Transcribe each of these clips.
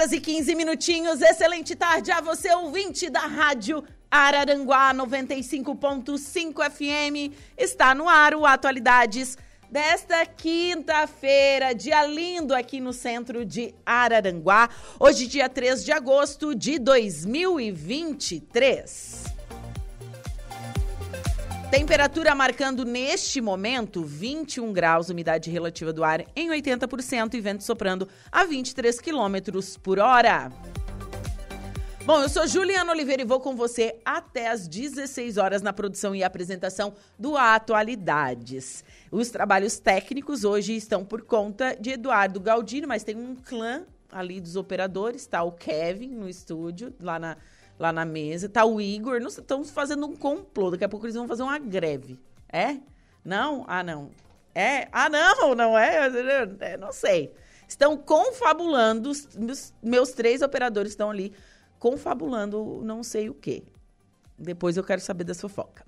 Horas e 15 minutinhos. Excelente tarde a você, ouvinte da Rádio Araranguá 95.5 FM. Está no ar o Atualidades desta quinta-feira, dia lindo aqui no centro de Araranguá. Hoje, dia 3 de agosto de 2023. Temperatura marcando neste momento 21 graus, umidade relativa do ar em 80% e vento soprando a 23 quilômetros por hora. Bom, eu sou Juliana Oliveira e vou com você até às 16 horas na produção e apresentação do Atualidades. Os trabalhos técnicos hoje estão por conta de Eduardo Galdino, mas tem um clã ali dos operadores, tá? O Kevin no estúdio, lá na lá na mesa. Tá o Igor. Não estão fazendo um complô. Daqui a pouco eles vão fazer uma greve. É? Não? Ah, não. É? Ah, não, não é? é não sei. Estão confabulando. Meus, meus três operadores estão ali confabulando não sei o quê. Depois eu quero saber da fofoca.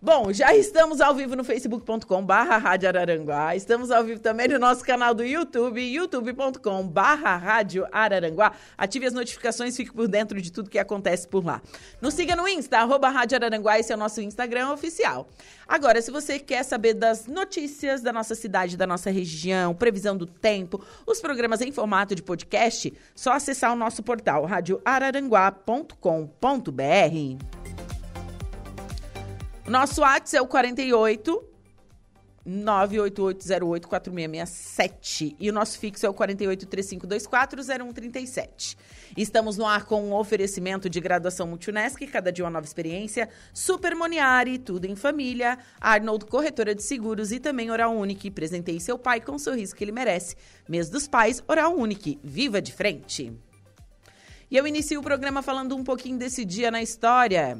Bom, já estamos ao vivo no facebook.com barra Rádio Araranguá. Estamos ao vivo também no nosso canal do YouTube, youtube.com barra Rádio Araranguá. Ative as notificações, fique por dentro de tudo que acontece por lá. Nos siga no Insta, arroba Rádio Araranguá, esse é o nosso Instagram oficial. Agora, se você quer saber das notícias da nossa cidade, da nossa região, previsão do tempo, os programas em formato de podcast, só acessar o nosso portal radioararanguá.com.br. Nosso WhatsApp é o 48 988084667 e o nosso fixo é o 4835240137. Estamos no ar com um oferecimento de graduação Multunesc, cada dia uma nova experiência, Super Moniari, tudo em família, Arnold Corretora de Seguros e também Oral Unique. Presentei seu pai com o sorriso que ele merece. Mês dos pais, Oral Unique. Viva de frente! E eu inicio o programa falando um pouquinho desse dia na história.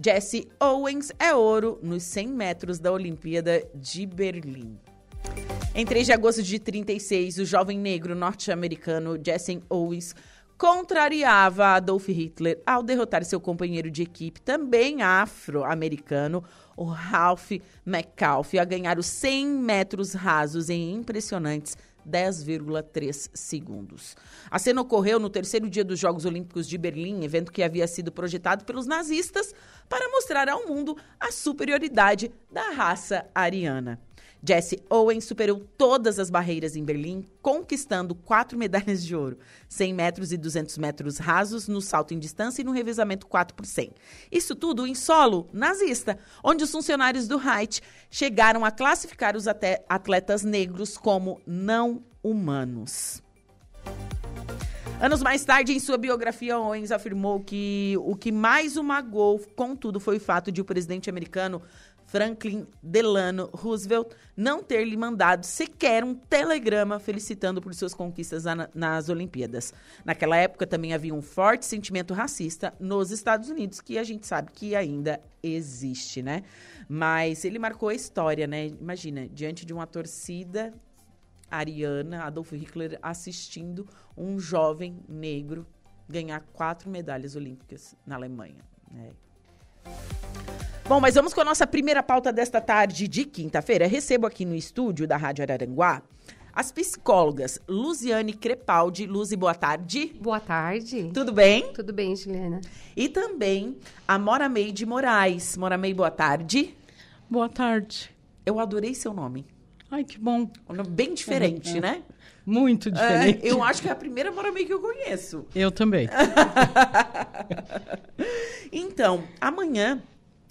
Jesse Owens é ouro nos 100 metros da Olimpíada de Berlim. Em 3 de agosto de 36, o jovem negro norte-americano Jesse Owens contrariava Adolf Hitler ao derrotar seu companheiro de equipe, também afro-americano, o Ralph McCalf, a ganhar os 100 metros rasos em impressionantes 10,3 segundos. A cena ocorreu no terceiro dia dos Jogos Olímpicos de Berlim, evento que havia sido projetado pelos nazistas para mostrar ao mundo a superioridade da raça ariana. Jesse Owens superou todas as barreiras em Berlim, conquistando quatro medalhas de ouro: 100 metros e 200 metros rasos no salto em distância e no revezamento 4 por 100. Isso tudo em solo nazista, onde os funcionários do Reich chegaram a classificar os atletas negros como não humanos. Anos mais tarde, em sua biografia, Owens afirmou que o que mais o magoou, contudo, foi o fato de o presidente americano Franklin Delano Roosevelt não ter lhe mandado sequer um telegrama felicitando por suas conquistas na, nas Olimpíadas. Naquela época também havia um forte sentimento racista nos Estados Unidos, que a gente sabe que ainda existe, né? Mas ele marcou a história, né? Imagina, diante de uma torcida ariana, Adolf Hitler assistindo um jovem negro ganhar quatro medalhas olímpicas na Alemanha. Né? Bom, mas vamos com a nossa primeira pauta desta tarde de quinta-feira. Recebo aqui no estúdio da Rádio Araranguá as psicólogas Luziane Crepaldi. Luzi, boa tarde. Boa tarde. Tudo bem? Tudo bem, Juliana. E também a Mora Meide Moraes. Mora Meide, boa tarde. Boa tarde. Eu adorei seu nome. Ai, que bom. Um nome bem diferente, é, é. né? Muito diferente. É, eu acho que é a primeira Mora Meide que eu conheço. Eu também. então, amanhã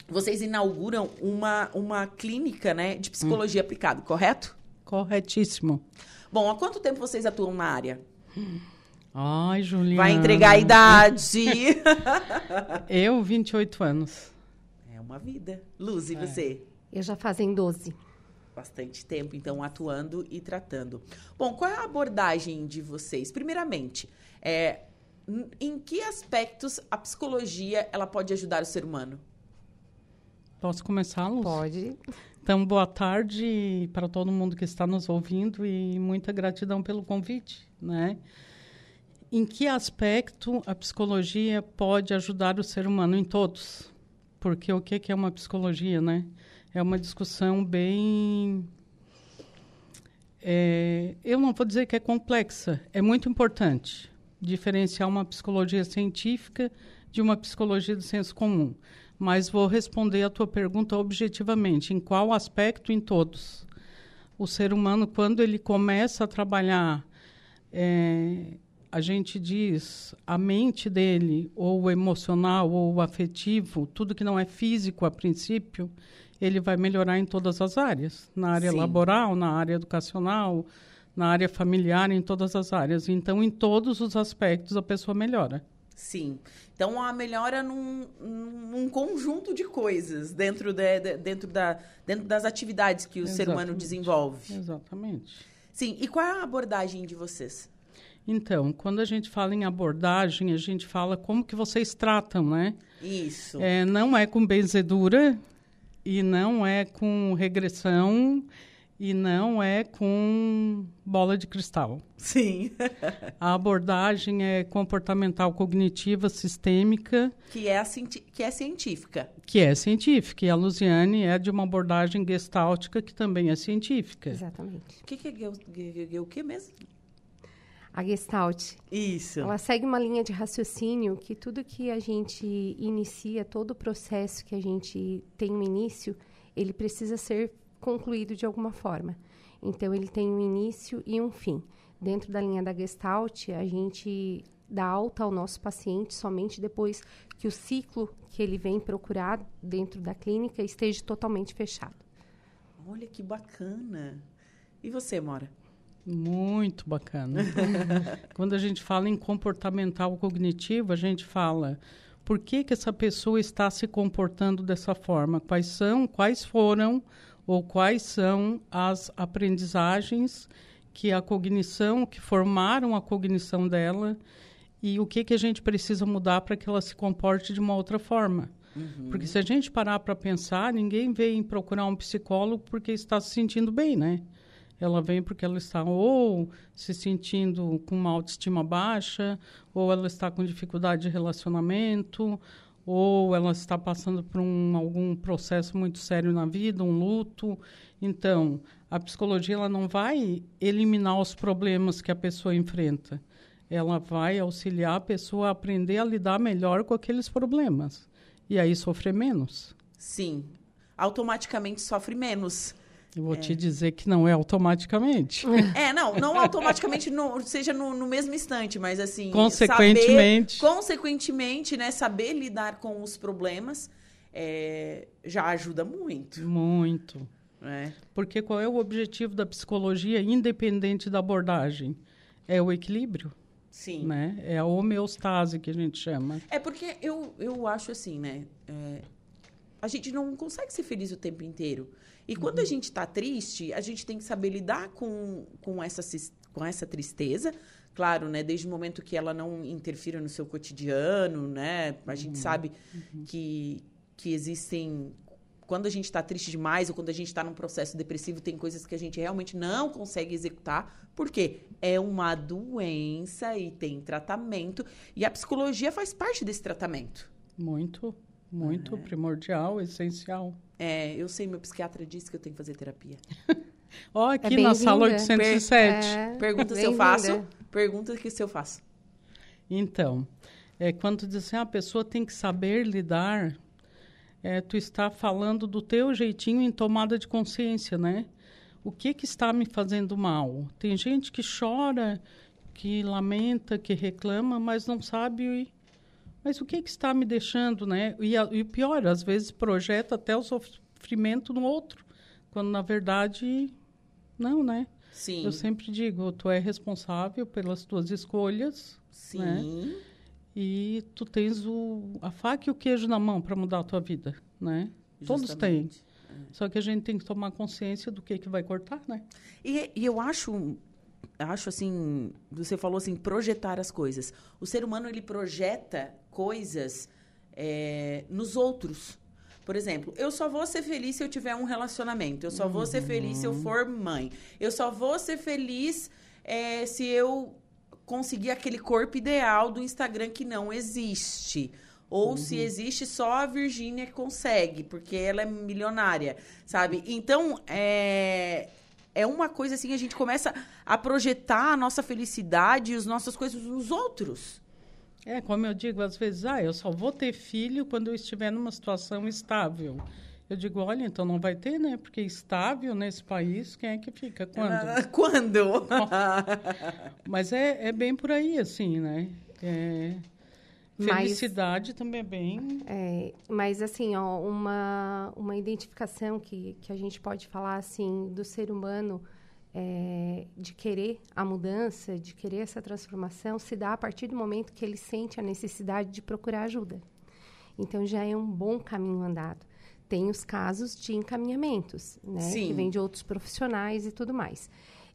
vocês inauguram uma, uma clínica né, de psicologia hum. aplicada, correto? Corretíssimo. Bom, há quanto tempo vocês atuam na área? Ai, Juliana. Vai entregar a idade. Eu, 28 anos. É uma vida. Luz, e é. você? Eu já fazem 12. Bastante tempo, então, atuando e tratando. Bom, qual é a abordagem de vocês? Primeiramente, é, em que aspectos a psicologia ela pode ajudar o ser humano? Posso começar, Luz? Pode. Então, boa tarde para todo mundo que está nos ouvindo e muita gratidão pelo convite, né? Em que aspecto a psicologia pode ajudar o ser humano em todos? Porque o que é uma psicologia, né? É uma discussão bem é, eu não vou dizer que é complexa, é muito importante diferenciar uma psicologia científica de uma psicologia do senso comum mas vou responder a tua pergunta objetivamente. Em qual aspecto? Em todos. O ser humano, quando ele começa a trabalhar, é, a gente diz, a mente dele, ou o emocional, ou o afetivo, tudo que não é físico a princípio, ele vai melhorar em todas as áreas. Na área Sim. laboral, na área educacional, na área familiar, em todas as áreas. Então, em todos os aspectos, a pessoa melhora. Sim. Então, a melhora num, num conjunto de coisas dentro, de, de, dentro, da, dentro das atividades que o Exatamente. ser humano desenvolve. Exatamente. Sim. E qual é a abordagem de vocês? Então, quando a gente fala em abordagem, a gente fala como que vocês tratam, né? Isso. É, não é com benzedura e não é com regressão e não é com bola de cristal. Sim. a abordagem é comportamental cognitiva sistêmica. Que é, que é científica. Que é científica. E a Luziane é de uma abordagem gestáltica que também é científica. Exatamente. O que, que é o que mesmo? A Gestalt. Isso. Ela segue uma linha de raciocínio que tudo que a gente inicia, todo o processo que a gente tem no início, ele precisa ser concluído de alguma forma. Então, ele tem um início e um fim. Dentro da linha da Gestalt, a gente dá alta ao nosso paciente somente depois que o ciclo que ele vem procurar dentro da clínica esteja totalmente fechado. Olha que bacana. E você, Mora? Muito bacana. Quando a gente fala em comportamental cognitivo, a gente fala por que, que essa pessoa está se comportando dessa forma, quais são, quais foram ou quais são as aprendizagens que a cognição, que formaram a cognição dela e o que, que a gente precisa mudar para que ela se comporte de uma outra forma. Uhum. Porque se a gente parar para pensar, ninguém vem procurar um psicólogo porque está se sentindo bem, né? Ela vem porque ela está ou se sentindo com uma autoestima baixa, ou ela está com dificuldade de relacionamento, ou ela está passando por um, algum processo muito sério na vida, um luto. Então, a psicologia ela não vai eliminar os problemas que a pessoa enfrenta. Ela vai auxiliar a pessoa a aprender a lidar melhor com aqueles problemas. E aí sofrer menos. Sim. Automaticamente sofre menos. Eu vou é. te dizer que não é automaticamente. É, não, não automaticamente no, seja no, no, mesmo instante, mas assim. Consequentemente. Saber, consequentemente, né, saber lidar com os problemas é, já ajuda muito. Muito. É. Porque qual é o objetivo da psicologia, independente da abordagem? É o equilíbrio. Sim. Né? É a homeostase que a gente chama. É porque eu, eu acho assim, né? É, a gente não consegue ser feliz o tempo inteiro. E quando a Uhum. gente está triste, a gente tem que saber lidar com, com, essa, com essa tristeza. Claro, né? Desde o momento que ela não interfira no seu cotidiano, né? A Uhum. gente sabe que, que existem. Quando a gente está triste demais ou quando a gente está num processo depressivo, tem coisas que a gente realmente não consegue executar. Por quê? É uma doença e tem tratamento. E a psicologia faz parte desse tratamento. Muito, muito primordial, essencial. É, eu sei, meu psiquiatra disse que eu tenho que fazer terapia. Ó, aqui bem-vinda. na sala 807. É, Pergunta se eu faço. Pergunta que se eu faço. Então, é, quando diz assim, "Ah, a pessoa tem que saber lidar, é, tu está falando do teu jeitinho em tomada de consciência, né? O que que está me fazendo mal? Tem gente que chora, que lamenta, que reclama, mas não sabe mas o que que está me deixando, né? E, a- e o pior, às vezes projeta até o sofrimento no outro, quando na verdade não, né? Sim. Eu sempre digo, tu é responsável pelas tuas escolhas, Sim. né? E tu tens o, a faca e o queijo na mão para mudar a tua vida, né? Todos têm. Justamente. Só que a gente tem que tomar consciência do que que vai cortar, né? E, e eu acho, acho assim, você falou assim, projetar as coisas. O ser humano ele projeta coisas é, nos outros. Por exemplo, eu só vou ser feliz se eu tiver um relacionamento. Eu só vou ser feliz se eu for mãe. Eu só vou ser feliz é, se eu conseguir aquele corpo ideal do Instagram que não existe. Ou se existe só a Virgínia que consegue, porque ela é milionária, sabe? Então, é, é uma coisa assim, a gente começa a projetar a nossa felicidade e as nossas coisas nos outros. É, como eu digo às vezes, ah, eu só vou ter filho quando eu estiver numa situação estável. Eu digo, olha, então não vai ter, né? Porque estável nesse país, quem é que fica? Quando? Ah, Quando? Mas é, é bem por aí, assim, né? É, Mas- felicidade também é bem... É, mas assim, ó, uma, uma identificação que, que a gente pode falar assim do ser humano é, de querer a mudança, de querer essa transformação, se dá a partir do momento que ele sente a necessidade de procurar ajuda. Então já é um bom caminho andado. Tem os casos de encaminhamentos, né? Sim. Que vem de outros profissionais e tudo mais.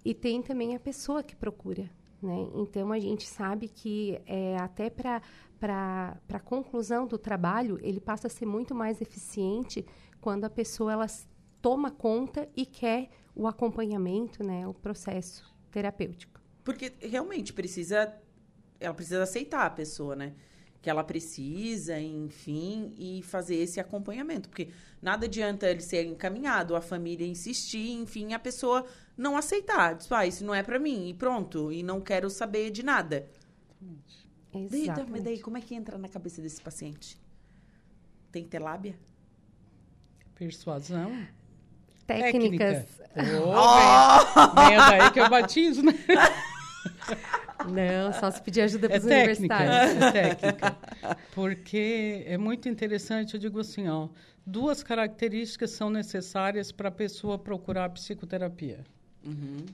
E tem também a pessoa que procura, né? Então a gente sabe que é, até para para a conclusão do trabalho ele passa a ser muito mais eficiente quando a pessoa ela toma conta e quer o acompanhamento, né? O processo terapêutico. Porque realmente precisa. Ela precisa aceitar a pessoa, né? Que ela precisa, enfim, e fazer esse acompanhamento. Porque nada adianta ele ser encaminhado, a família insistir, enfim, a pessoa não aceitar. Diz, ah, isso não é pra mim, e pronto, e não quero saber de nada. Daí, daí- mas Exatamente. daí, como é que entra na cabeça desse paciente? Tem que ter lábia? Persuasão. Técnicas. Técnica. Oh, vem, vem daí que eu batizo, né? Não, só se pedir ajuda para É os técnica, universitários. é técnica. Porque é muito interessante, eu digo assim, ó, duas características são necessárias para a pessoa procurar psicoterapia.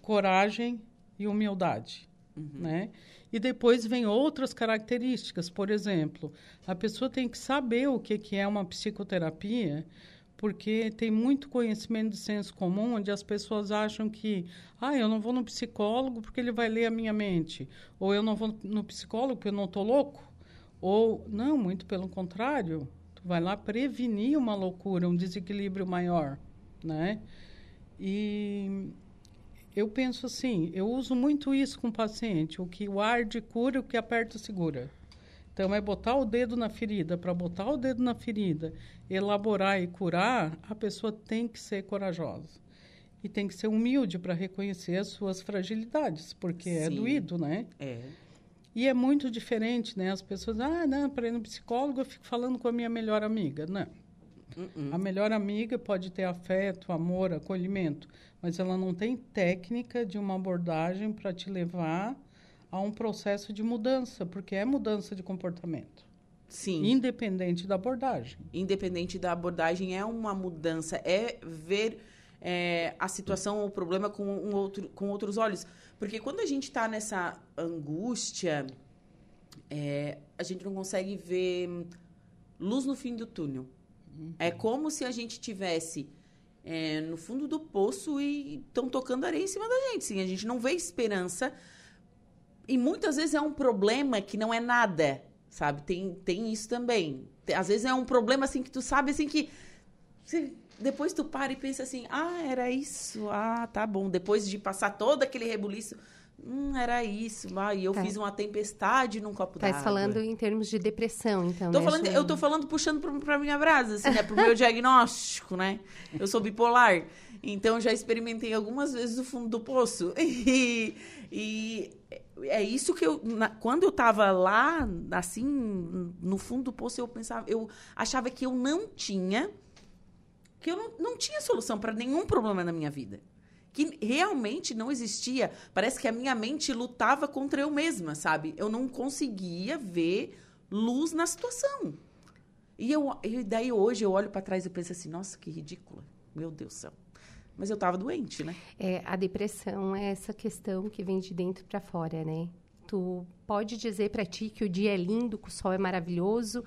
Coragem e humildade, né? E depois vem outras características, por exemplo, a pessoa tem que saber o que que é uma psicoterapia, porque tem muito conhecimento de senso comum onde as pessoas acham que, ah, eu não vou no psicólogo porque ele vai ler a minha mente, ou eu não vou no psicólogo porque eu não estou louco, ou não, muito pelo contrário, tu vai lá prevenir uma loucura, um desequilíbrio maior, né? E eu penso assim, eu uso muito isso com o paciente, o que o arde cura, o que aperta segura. Então, é botar o dedo na ferida. Para botar o dedo na ferida, elaborar e curar, a pessoa tem que ser corajosa. E tem que ser humilde para reconhecer as suas fragilidades, porque é Sim. doído, né? É. E é muito diferente, né? As pessoas, ah, não, para ir no psicólogo eu fico falando com a minha melhor amiga. Não. Uh-uh. A melhor amiga pode ter afeto, amor, acolhimento, mas ela não tem técnica de uma abordagem para te levar a um processo de mudança, porque é mudança de comportamento, Sim. independente da abordagem. independente da abordagem, é uma mudança, é ver é, a situação ou o problema com, um outro, com outros olhos. Porque quando a gente está nessa angústia, é, a gente não consegue ver luz no fim do túnel. Uhum. É como se a gente tivesse é, no fundo do poço e estão tocando areia em cima da gente. Sim, a gente não vê esperança. E muitas vezes é um problema que não é nada, sabe? Tem, tem isso também. Às vezes é um problema assim que tu sabe assim que. Você, depois tu para e pensa assim, ah, era isso, ah, tá bom. Depois de passar todo aquele rebuliço, Hum, era isso. Ah, e eu tá. fiz uma tempestade num copo d'água. Tá falando em termos de depressão, então. Tô né, falando, eu tô falando puxando pra minha brasa, assim, né? Pro meu diagnóstico, né? Eu sou bipolar. Então já experimentei algumas vezes o fundo do poço. E, e é isso que eu. Na, quando eu tava lá, assim, no fundo do poço, eu pensava, eu achava que eu não tinha. Que eu não, não tinha solução para nenhum problema na minha vida que realmente não existia. Parece que a minha mente lutava contra eu mesma, sabe? Eu não conseguia ver luz na situação. E eu, e daí hoje eu olho para trás e penso assim, nossa, que ridícula. Meu Deus do céu. Mas eu estava doente, né? É, a depressão é essa questão que vem de dentro para fora, né? Tu pode dizer para ti que o dia é lindo, que o sol é maravilhoso,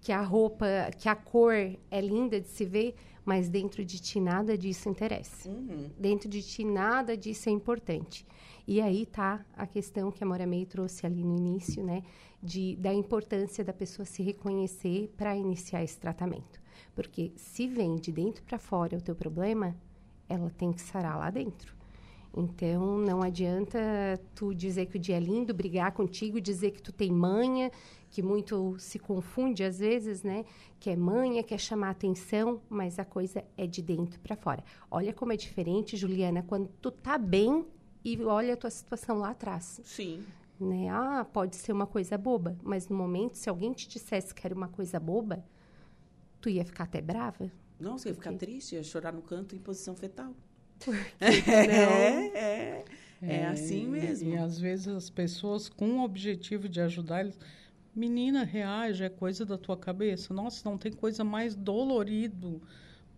que a roupa, que a cor é linda de se ver, mas dentro de ti nada disso interessa. Uhum. Dentro de ti nada disso é importante. E aí tá a questão que a Mora May trouxe ali no início, né, de da importância da pessoa se reconhecer para iniciar esse tratamento. Porque se vem de dentro para fora o teu problema, ela tem que sarar lá dentro. Então, não adianta tu dizer que o dia é lindo, brigar contigo, dizer que tu tem manha, que muito se confunde às vezes, né? Que é manha, quer chamar atenção, mas a coisa é de dentro para fora. Olha como é diferente, Juliana, quando tu tá bem e olha a tua situação lá atrás. Sim. Né? Ah, pode ser uma coisa boba, mas no momento, se alguém te dissesse que era uma coisa boba, tu ia ficar até brava. Não, você ia ficar triste, ia chorar no canto em posição fetal. é, é, é, assim mesmo. E, e, às vezes as pessoas, com o objetivo de ajudar, eles Menina, reage, é coisa da tua cabeça. Nossa, não tem coisa mais dolorido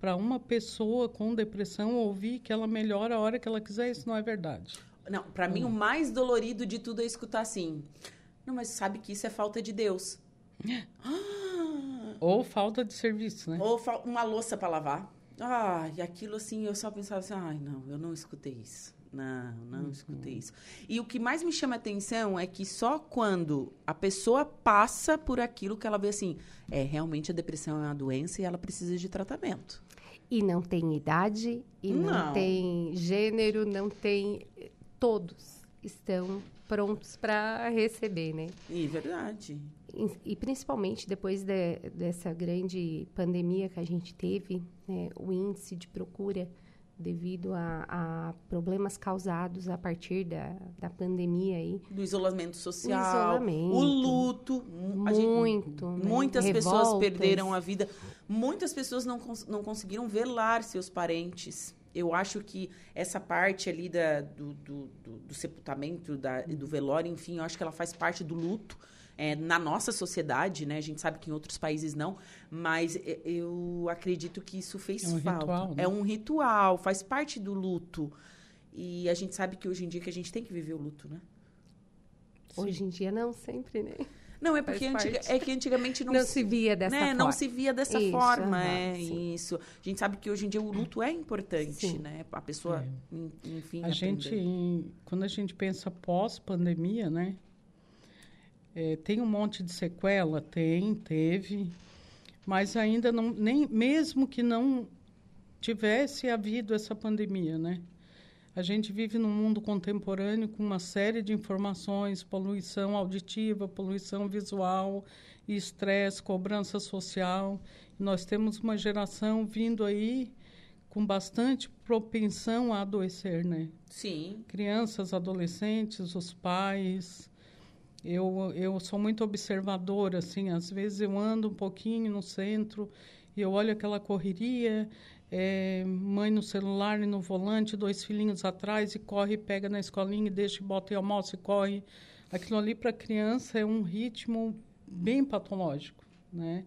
para uma pessoa com depressão ouvir que ela melhora a hora que ela quiser. Isso não é verdade. Não, para hum. mim o mais dolorido de tudo é escutar assim. Não, mas sabe que isso é falta de Deus. Ou falta de serviço, né? Ou uma louça para lavar. Ah, e aquilo assim, eu só pensava assim, ai, não, eu não escutei isso. Não, não uhum. escutei isso. E o que mais me chama atenção é que só quando a pessoa passa por aquilo que ela vê assim, é, realmente a depressão é uma doença e ela precisa de tratamento. E não tem idade, e não, não tem gênero, não tem. Todos estão prontos para receber, né? E verdade. E, e principalmente depois de, dessa grande pandemia que a gente teve, né, o índice de procura devido a, a, problemas causados a partir da, da pandemia aí. Do isolamento social, o, isolamento, o luto. Muito. Gente, né? muitas Revoltas. pessoas perderam a vida. Muitas pessoas não, não conseguiram velar seus parentes. Eu acho que essa parte ali da, do, do, do, do sepultamento, da, do velório, enfim, eu acho que ela faz parte do luto é, na nossa sociedade, né? A gente sabe que em outros países não, mas eu acredito que isso fez é um falta. Ritual, né? É um ritual, faz parte do luto. E a gente sabe que hoje em dia que a gente tem que viver o luto, né? Hoje em dia não, sempre, né? Não, é porque antiga, é que antigamente não, não se, se, via dessa né? forma. Não se via dessa isso, forma, é sim. isso. A gente sabe que hoje em dia o luto é importante, sim. né? A pessoa, é. enfim, A aprender. gente, quando a gente pensa pós-pandemia, né? É, tem um monte de sequela? Tem, teve. Mas ainda não, nem mesmo que não tivesse havido essa pandemia, né? A gente vive num mundo contemporâneo com uma série de informações, poluição auditiva, poluição visual, estresse, cobrança social. Nós temos uma geração vindo aí com bastante propensão a adoecer, né? Sim. Crianças, adolescentes, os pais, eu, eu sou muito observadora, assim, às vezes eu ando um pouquinho no centro e eu olho aquela correria, é, mãe no celular e no volante, dois filhinhos atrás e corre, pega na escolinha e deixa, bota e almoça e corre. Aquilo ali para criança é um ritmo bem patológico, né?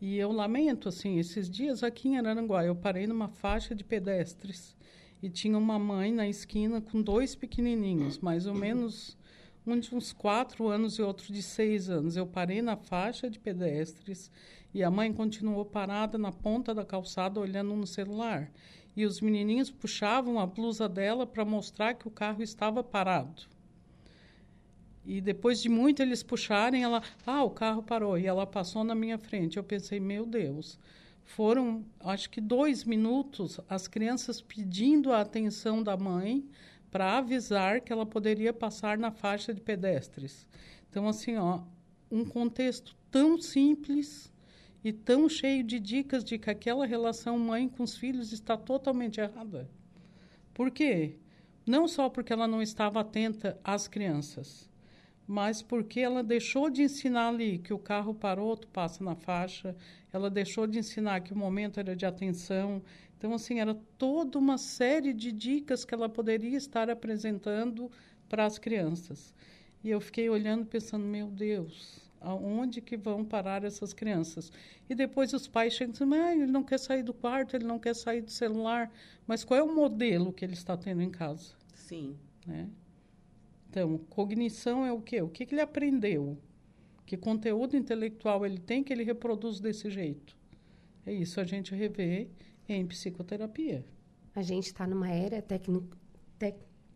E eu lamento, assim, esses dias aqui em Araranguá, eu parei numa faixa de pedestres e tinha uma mãe na esquina com dois pequenininhos, mais ou menos um de uns quatro anos e outro de seis anos. Eu parei na faixa de pedestres e a mãe continuou parada na ponta da calçada olhando no celular. E os menininhos puxavam a blusa dela para mostrar que o carro estava parado. E depois de muito eles puxarem, ela, ah, o carro parou e ela passou na minha frente. Eu pensei, meu Deus. Foram, acho que dois minutos, as crianças pedindo a atenção da mãe para avisar que ela poderia passar na faixa de pedestres. Então, assim, ó, um contexto tão simples e tão cheio de dicas de que aquela relação mãe com os filhos está totalmente errada. Por quê? Não só porque ela não estava atenta às crianças, mas porque ela deixou de ensinar ali que o carro parou, tu passa na faixa, ela deixou de ensinar que o momento era de atenção. Então, assim, era toda uma série de dicas que ela poderia estar apresentando para as crianças. E eu fiquei olhando pensando, meu Deus, aonde que vão parar essas crianças? E depois os pais chegam e dizem, ah, ele não quer sair do quarto, ele não quer sair do celular. Mas qual é o modelo que ele está tendo em casa? Sim. Né? Então, cognição é o quê? O que, que ele aprendeu? Que conteúdo intelectual ele tem que ele reproduz desse jeito? É isso a gente revê em psicoterapia. A gente está numa era tec,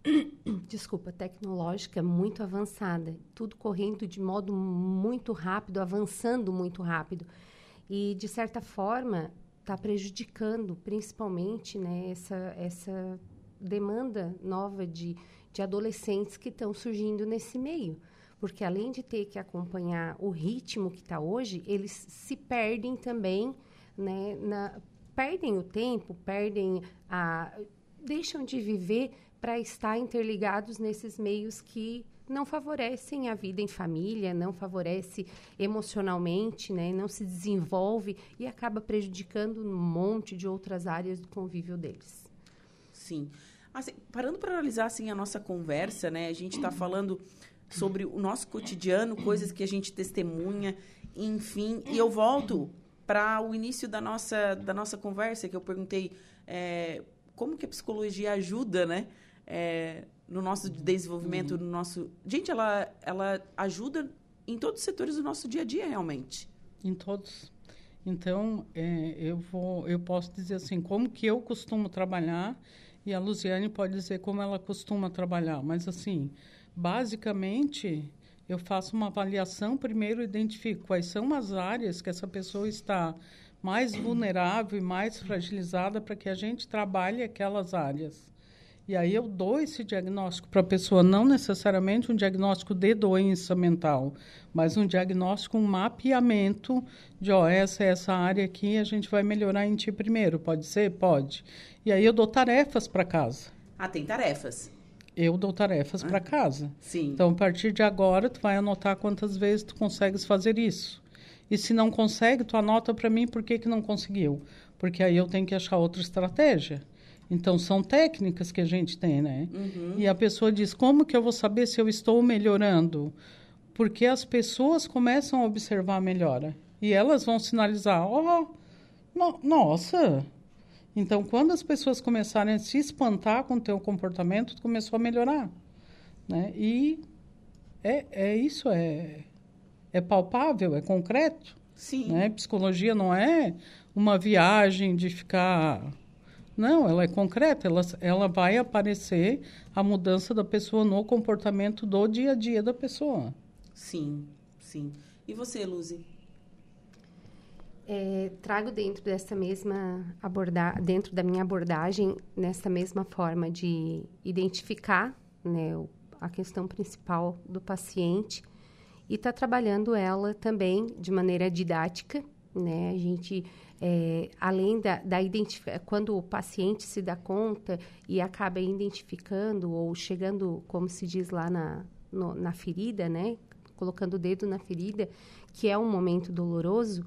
desculpa, tecnológica muito avançada, tudo correndo de modo muito rápido, avançando muito rápido. E, de certa forma, está prejudicando, principalmente, né, essa, essa demanda nova de de adolescentes que estão surgindo nesse meio. Porque além de ter que acompanhar o ritmo que está hoje, eles se perdem também, né, na, perdem o tempo, perdem a. deixam de viver para estar interligados nesses meios que não favorecem a vida em família, não favorece emocionalmente, né, não se desenvolve e acaba prejudicando um monte de outras áreas do convívio deles. Sim. Assim, parando para analisar assim a nossa conversa, né? A gente está falando sobre o nosso cotidiano, coisas que a gente testemunha, enfim. E eu volto para o início da nossa da nossa conversa que eu perguntei é, como que a psicologia ajuda, né? É, no nosso desenvolvimento, no nosso. Gente, ela, ela ajuda em todos os setores do nosso dia a dia, realmente. Em todos. Então, é, eu vou, eu posso dizer assim, como que eu costumo trabalhar e a Luciane pode dizer como ela costuma trabalhar, mas assim, basicamente, eu faço uma avaliação primeiro, identifico quais são as áreas que essa pessoa está mais vulnerável e mais fragilizada para que a gente trabalhe aquelas áreas. E aí eu dou esse diagnóstico para a pessoa, não necessariamente um diagnóstico de doença mental, mas um diagnóstico, um mapeamento de, ó, essa é essa área aqui, a gente vai melhorar em ti primeiro. Pode ser? Pode. E aí eu dou tarefas para casa. Ah, tem tarefas. Eu dou tarefas ah, para casa. Sim. Então, a partir de agora, tu vai anotar quantas vezes tu consegues fazer isso. E se não consegue, tu anota para mim por que, que não conseguiu. Porque aí eu tenho que achar outra estratégia. Então, são técnicas que a gente tem, né? Uhum. E a pessoa diz: como que eu vou saber se eu estou melhorando? Porque as pessoas começam a observar a melhora. E elas vão sinalizar: ó, oh, no, nossa. Então, quando as pessoas começarem a se espantar com o teu comportamento, começou a melhorar. Né? E é, é isso, é, é palpável, é concreto. Sim. Né? Psicologia não é uma viagem de ficar não, ela é concreta, ela, ela vai aparecer a mudança da pessoa no comportamento do dia a dia da pessoa. Sim, sim. E você, Luzi? É, trago dentro dessa mesma abordar, dentro da minha abordagem, nessa mesma forma de identificar né, a questão principal do paciente e estar tá trabalhando ela também de maneira didática, né? A gente é, além da, da identificação, quando o paciente se dá conta e acaba identificando ou chegando, como se diz lá na, no, na ferida, né? Colocando o dedo na ferida, que é um momento doloroso,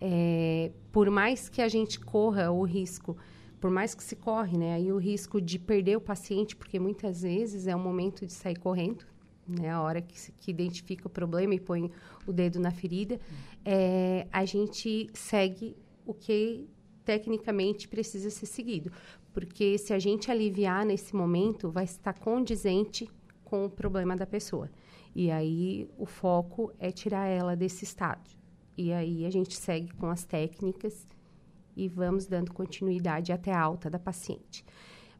é, por mais que a gente corra o risco, por mais que se corre, né? Aí o risco de perder o paciente, porque muitas vezes é o momento de sair correndo, né? A hora que, que identifica o problema e põe o dedo na ferida, é, a gente segue o que tecnicamente precisa ser seguido. Porque se a gente aliviar nesse momento, vai estar condizente com o problema da pessoa. E aí o foco é tirar ela desse estado. E aí a gente segue com as técnicas e vamos dando continuidade até a alta da paciente.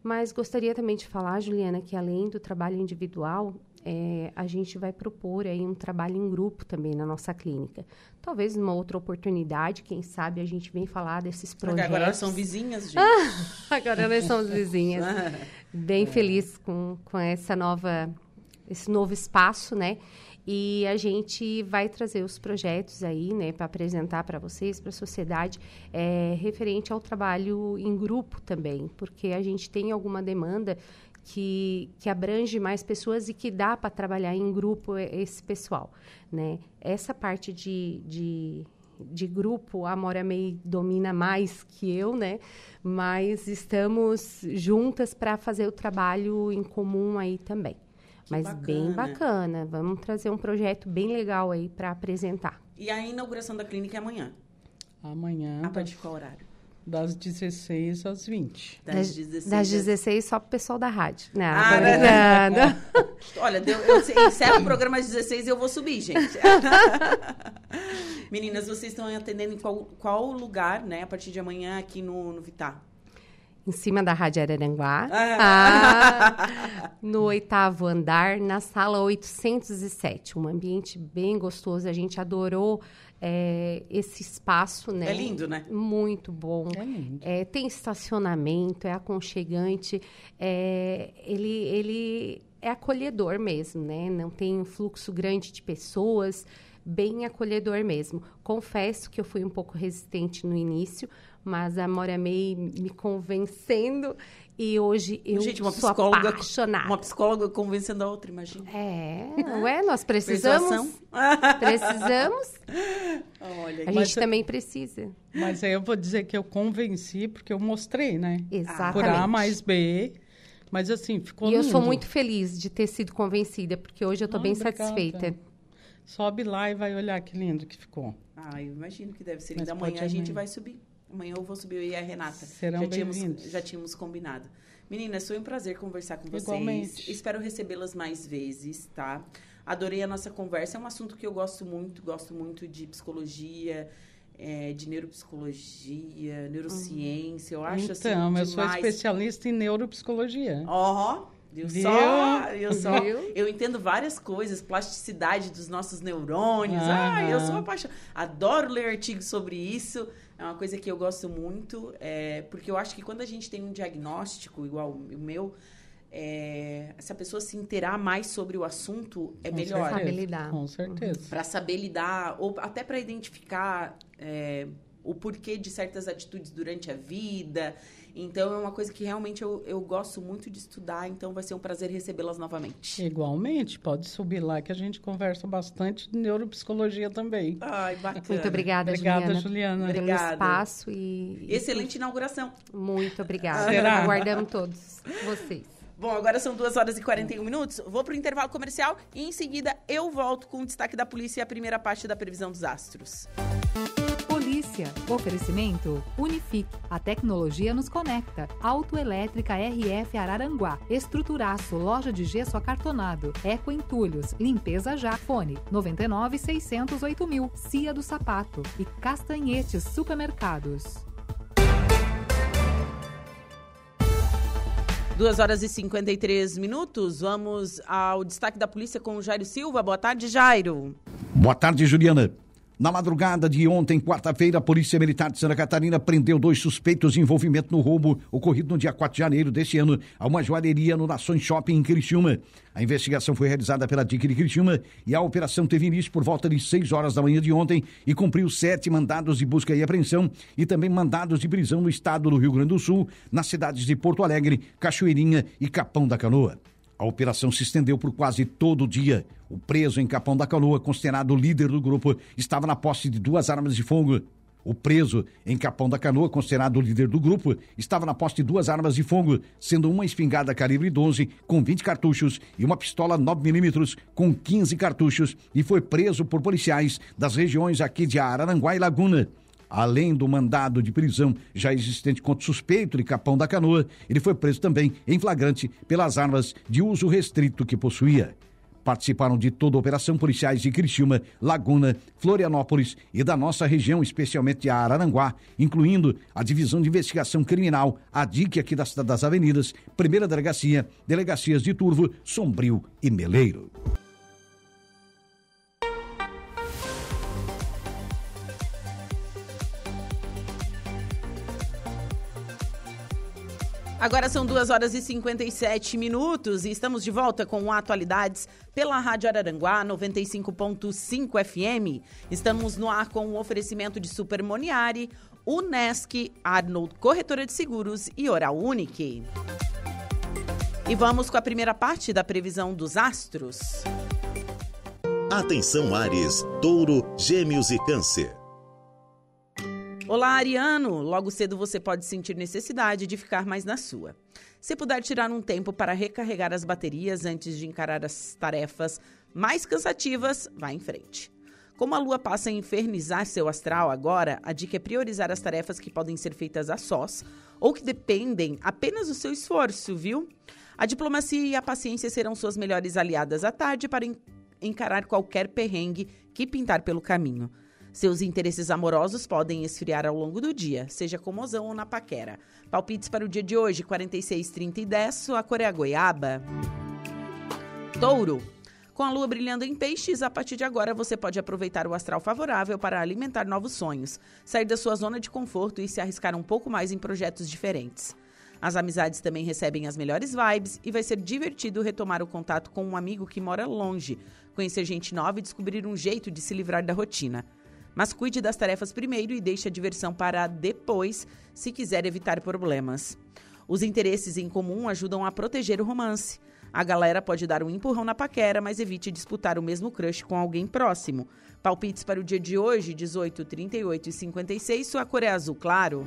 Mas gostaria também de falar, Juliana, que além do trabalho individual, é, a gente vai propor aí um trabalho em grupo também na nossa clínica. Talvez numa outra oportunidade, quem sabe a gente vem falar desses projetos. Porque agora elas são vizinhas, gente. agora nós somos vizinhas. Bem feliz com, com essa nova, esse novo espaço, né? E a gente vai trazer os projetos aí, né, para apresentar para vocês, para a sociedade, é, referente ao trabalho em grupo também, porque a gente tem alguma demanda que, que abrange mais pessoas e que dá para trabalhar em grupo esse pessoal, né? Essa parte de, de, de grupo, a Mora May domina mais que eu, né? Mas estamos juntas para fazer o trabalho em comum aí também. Mas bacana. bem bacana. Vamos trazer um projeto bem legal aí para apresentar. E a inauguração da clínica é amanhã? Amanhã. A partir de qual horário? Das 16 às 20. Das 16, das 16 só pro pessoal da rádio. Não, ah, não, não. Olha, deu, eu encerro o programa às 16 e eu vou subir, gente. Meninas, vocês estão atendendo em qual, qual lugar, né? A partir de amanhã aqui no, no Vitar? Em cima da Rádio Araranguá. Ah. Ah, no oitavo andar, na sala 807. Um ambiente bem gostoso. A gente adorou é, esse espaço, né? É lindo, né? Muito bom. É lindo. É, tem estacionamento, é aconchegante, é, ele, ele é acolhedor mesmo, né? Não tem um fluxo grande de pessoas, bem acolhedor mesmo. Confesso que eu fui um pouco resistente no início, mas a Mora May me convencendo e hoje eu Gente, uma sou psicóloga, apaixonada. Uma psicóloga convencendo a outra, imagina. É, ué, nós precisamos. precisamos. Olha, a gente também precisa. Mas aí eu vou dizer que eu convenci porque eu mostrei, né? Exatamente. Por A mais B. Mas assim, ficou E lindo. eu sou muito feliz de ter sido convencida, porque hoje eu estou bem obrigada. satisfeita. Sobe lá e vai olhar que lindo que ficou. Ah, eu imagino que deve ser lindo. Amanhã a gente vai subir. Amanhã eu vou subir eu e a Renata. Serão já tínhamos, já tínhamos combinado. Meninas, foi um prazer conversar com vocês. Igualmente. Espero recebê-las mais vezes, tá? Adorei a nossa conversa. É um assunto que eu gosto muito. Gosto muito de psicologia, é, de neuropsicologia, neurociência. Eu acho então, assim. Então, eu sou especialista em neuropsicologia. Ó. Oh, Viu, Viu? Só, eu só, Viu? eu entendo várias coisas, plasticidade dos nossos neurônios. Ah, eu sou apaixonada. Adoro ler artigos sobre isso. É uma coisa que eu gosto muito, é, porque eu acho que quando a gente tem um diagnóstico igual o meu, é, se a pessoa se inteirar mais sobre o assunto, é Com melhor. Saber lidar. Com certeza. Para saber lidar, ou até para identificar é, o porquê de certas atitudes durante a vida. Então, é uma coisa que realmente eu, eu gosto muito de estudar, então vai ser um prazer recebê-las novamente. Igualmente, pode subir lá que a gente conversa bastante de neuropsicologia também. Ai, bacana. Muito obrigada, obrigada Juliana. Juliana. Pelo obrigada. espaço e... Excelente inauguração. Muito obrigada. Será? Aguardamos todos vocês. Bom, agora são 2 horas e 41 minutos. Vou para o intervalo comercial e em seguida eu volto com o destaque da polícia e a primeira parte da previsão dos astros. Polícia. Oferecimento Unifique. A tecnologia nos conecta. Autoelétrica RF Araranguá. Estruturaço. Loja de gesso acartonado. Eco Entulhos. Limpeza já. Fone 99 608 mil. Cia do Sapato. E Castanhetes Supermercados. 2 horas e 53 minutos. Vamos ao destaque da polícia com o Jairo Silva. Boa tarde, Jairo. Boa tarde, Juliana. Na madrugada de ontem, quarta-feira, a Polícia Militar de Santa Catarina prendeu dois suspeitos de envolvimento no roubo ocorrido no dia 4 de janeiro deste ano a uma joalheria no Nações Shopping em Criciúma. A investigação foi realizada pela DIC de Criciúma e a operação teve início por volta de 6 horas da manhã de ontem e cumpriu sete mandados de busca e apreensão e também mandados de prisão no estado do Rio Grande do Sul, nas cidades de Porto Alegre, Cachoeirinha e Capão da Canoa. A operação se estendeu por quase todo o dia. O preso em Capão da Canoa, considerado líder do grupo, estava na posse de duas armas de fogo. O preso em Capão da Canoa, considerado líder do grupo, estava na posse de duas armas de fogo, sendo uma espingarda calibre 12 com 20 cartuchos e uma pistola 9mm com 15 cartuchos e foi preso por policiais das regiões aqui de Araranguá e Laguna. Além do mandado de prisão já existente contra o suspeito de Capão da Canoa, ele foi preso também em flagrante pelas armas de uso restrito que possuía. Participaram de toda a operação policiais de Criciúma, Laguna, Florianópolis e da nossa região, especialmente a Araranguá, incluindo a Divisão de Investigação Criminal, a DIC aqui da Cidade das Avenidas, Primeira Delegacia, Delegacias de Turvo, Sombrio e Meleiro. Agora são 2 horas e 57 minutos e estamos de volta com Atualidades pela Rádio Araranguá 95.5 FM. Estamos no ar com o oferecimento de Super Moniari, Unesc, Arnold Corretora de Seguros e Oral Unique. E vamos com a primeira parte da previsão dos astros. Atenção Ares, Touro, Gêmeos e Câncer. Olá, Ariano! Logo cedo você pode sentir necessidade de ficar mais na sua. Se puder tirar um tempo para recarregar as baterias antes de encarar as tarefas mais cansativas, vá em frente. Como a lua passa a infernizar seu astral agora, a dica é priorizar as tarefas que podem ser feitas a sós ou que dependem apenas do seu esforço, viu? A diplomacia e a paciência serão suas melhores aliadas à tarde para encarar qualquer perrengue que pintar pelo caminho. Seus interesses amorosos podem esfriar ao longo do dia, seja com mozão ou na paquera. Palpites para o dia de hoje, 46, 30 e 10, sua cor é a goiaba. Touro. Com a lua brilhando em peixes, a partir de agora você pode aproveitar o astral favorável para alimentar novos sonhos, sair da sua zona de conforto e se arriscar um pouco mais em projetos diferentes. As amizades também recebem as melhores vibes e vai ser divertido retomar o contato com um amigo que mora longe, conhecer gente nova e descobrir um jeito de se livrar da rotina. Mas cuide das tarefas primeiro e deixe a diversão para depois, se quiser evitar problemas. Os interesses em comum ajudam a proteger o romance. A galera pode dar um empurrão na paquera, mas evite disputar o mesmo crush com alguém próximo. Palpites para o dia de hoje, 18, 38 e 56, sua cor é azul claro.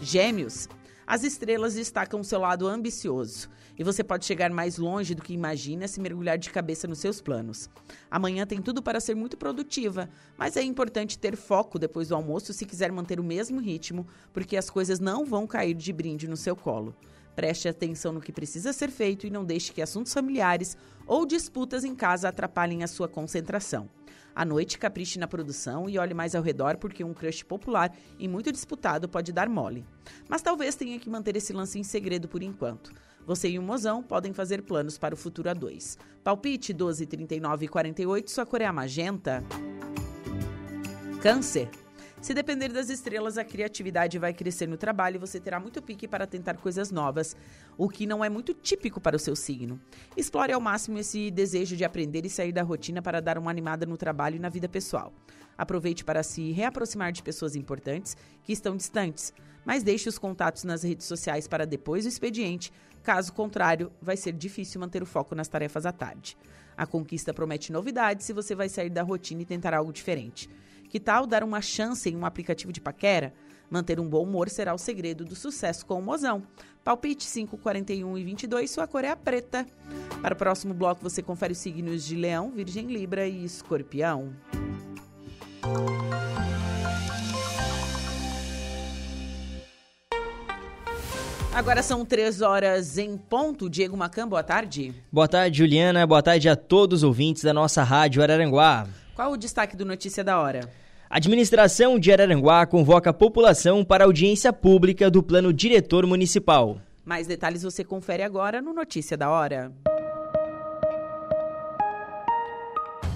Gêmeos. As estrelas destacam seu lado ambicioso e você pode chegar mais longe do que imagina se mergulhar de cabeça nos seus planos. Amanhã tem tudo para ser muito produtiva, mas é importante ter foco depois do almoço se quiser manter o mesmo ritmo, porque as coisas não vão cair de brinde no seu colo. Preste atenção no que precisa ser feito e não deixe que assuntos familiares ou disputas em casa atrapalhem a sua concentração. À noite, capriche na produção e olhe mais ao redor, porque um crush popular e muito disputado pode dar mole. Mas talvez tenha que manter esse lance em segredo por enquanto. Você e o mozão podem fazer planos para o futuro a dois. Palpite 12, 39 e 48, sua cor é a magenta. Câncer. Se depender das estrelas, a criatividade vai crescer no trabalho e você terá muito pique para tentar coisas novas, o que não é muito típico para o seu signo. Explore ao máximo esse desejo de aprender e sair da rotina para dar uma animada no trabalho e na vida pessoal. Aproveite para se reaproximar de pessoas importantes que estão distantes, mas deixe os contatos nas redes sociais para depois do expediente, caso contrário, vai ser difícil manter o foco nas tarefas à tarde. A conquista promete novidades se você vai sair da rotina e tentar algo diferente. Que tal dar uma chance em um aplicativo de paquera? Manter um bom humor será o segredo do sucesso com o mozão. Palpite 5, 41 e 22, sua cor é a preta. Para o próximo bloco, você confere os signos de Leão, Virgem Libra e Escorpião. Agora são três horas em ponto. Diego Macan, boa tarde. Boa tarde, Juliana. Boa tarde a todos os ouvintes da nossa rádio Araranguá. Qual o destaque do Notícia da Hora? A administração de Araranguá convoca a população para audiência pública do plano diretor municipal. Mais detalhes você confere agora no Notícia da Hora.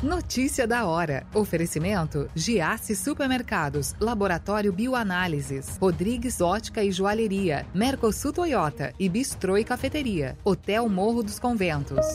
Notícia da hora. Oferecimento: Giasse Supermercados, Laboratório Bioanálises, Rodrigues Ótica e Joalheria, Mercosul Toyota e Bistrô e Cafeteria, Hotel Morro dos Conventos.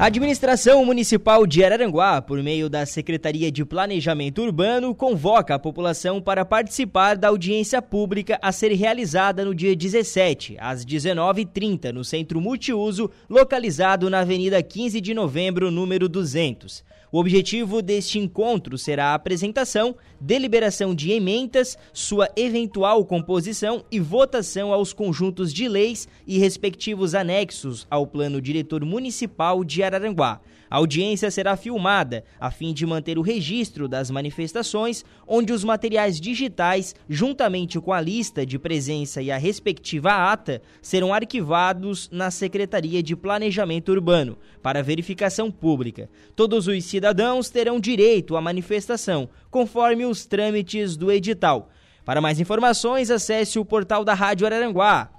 A administração municipal de Araranguá, por meio da Secretaria de Planejamento Urbano, convoca a população para participar da audiência pública a ser realizada no dia 17, às 19h30, no Centro Multiuso, localizado na Avenida 15 de Novembro, número 200. O objetivo deste encontro será a apresentação, deliberação de emendas, sua eventual composição e votação aos conjuntos de leis e respectivos anexos ao Plano Diretor Municipal de Araranguá. A audiência será filmada a fim de manter o registro das manifestações, onde os materiais digitais, juntamente com a lista de presença e a respectiva ata, serão arquivados na Secretaria de Planejamento Urbano para verificação pública. Todos os cidadãos terão direito à manifestação, conforme os trâmites do edital. Para mais informações, acesse o portal da Rádio Araranguá.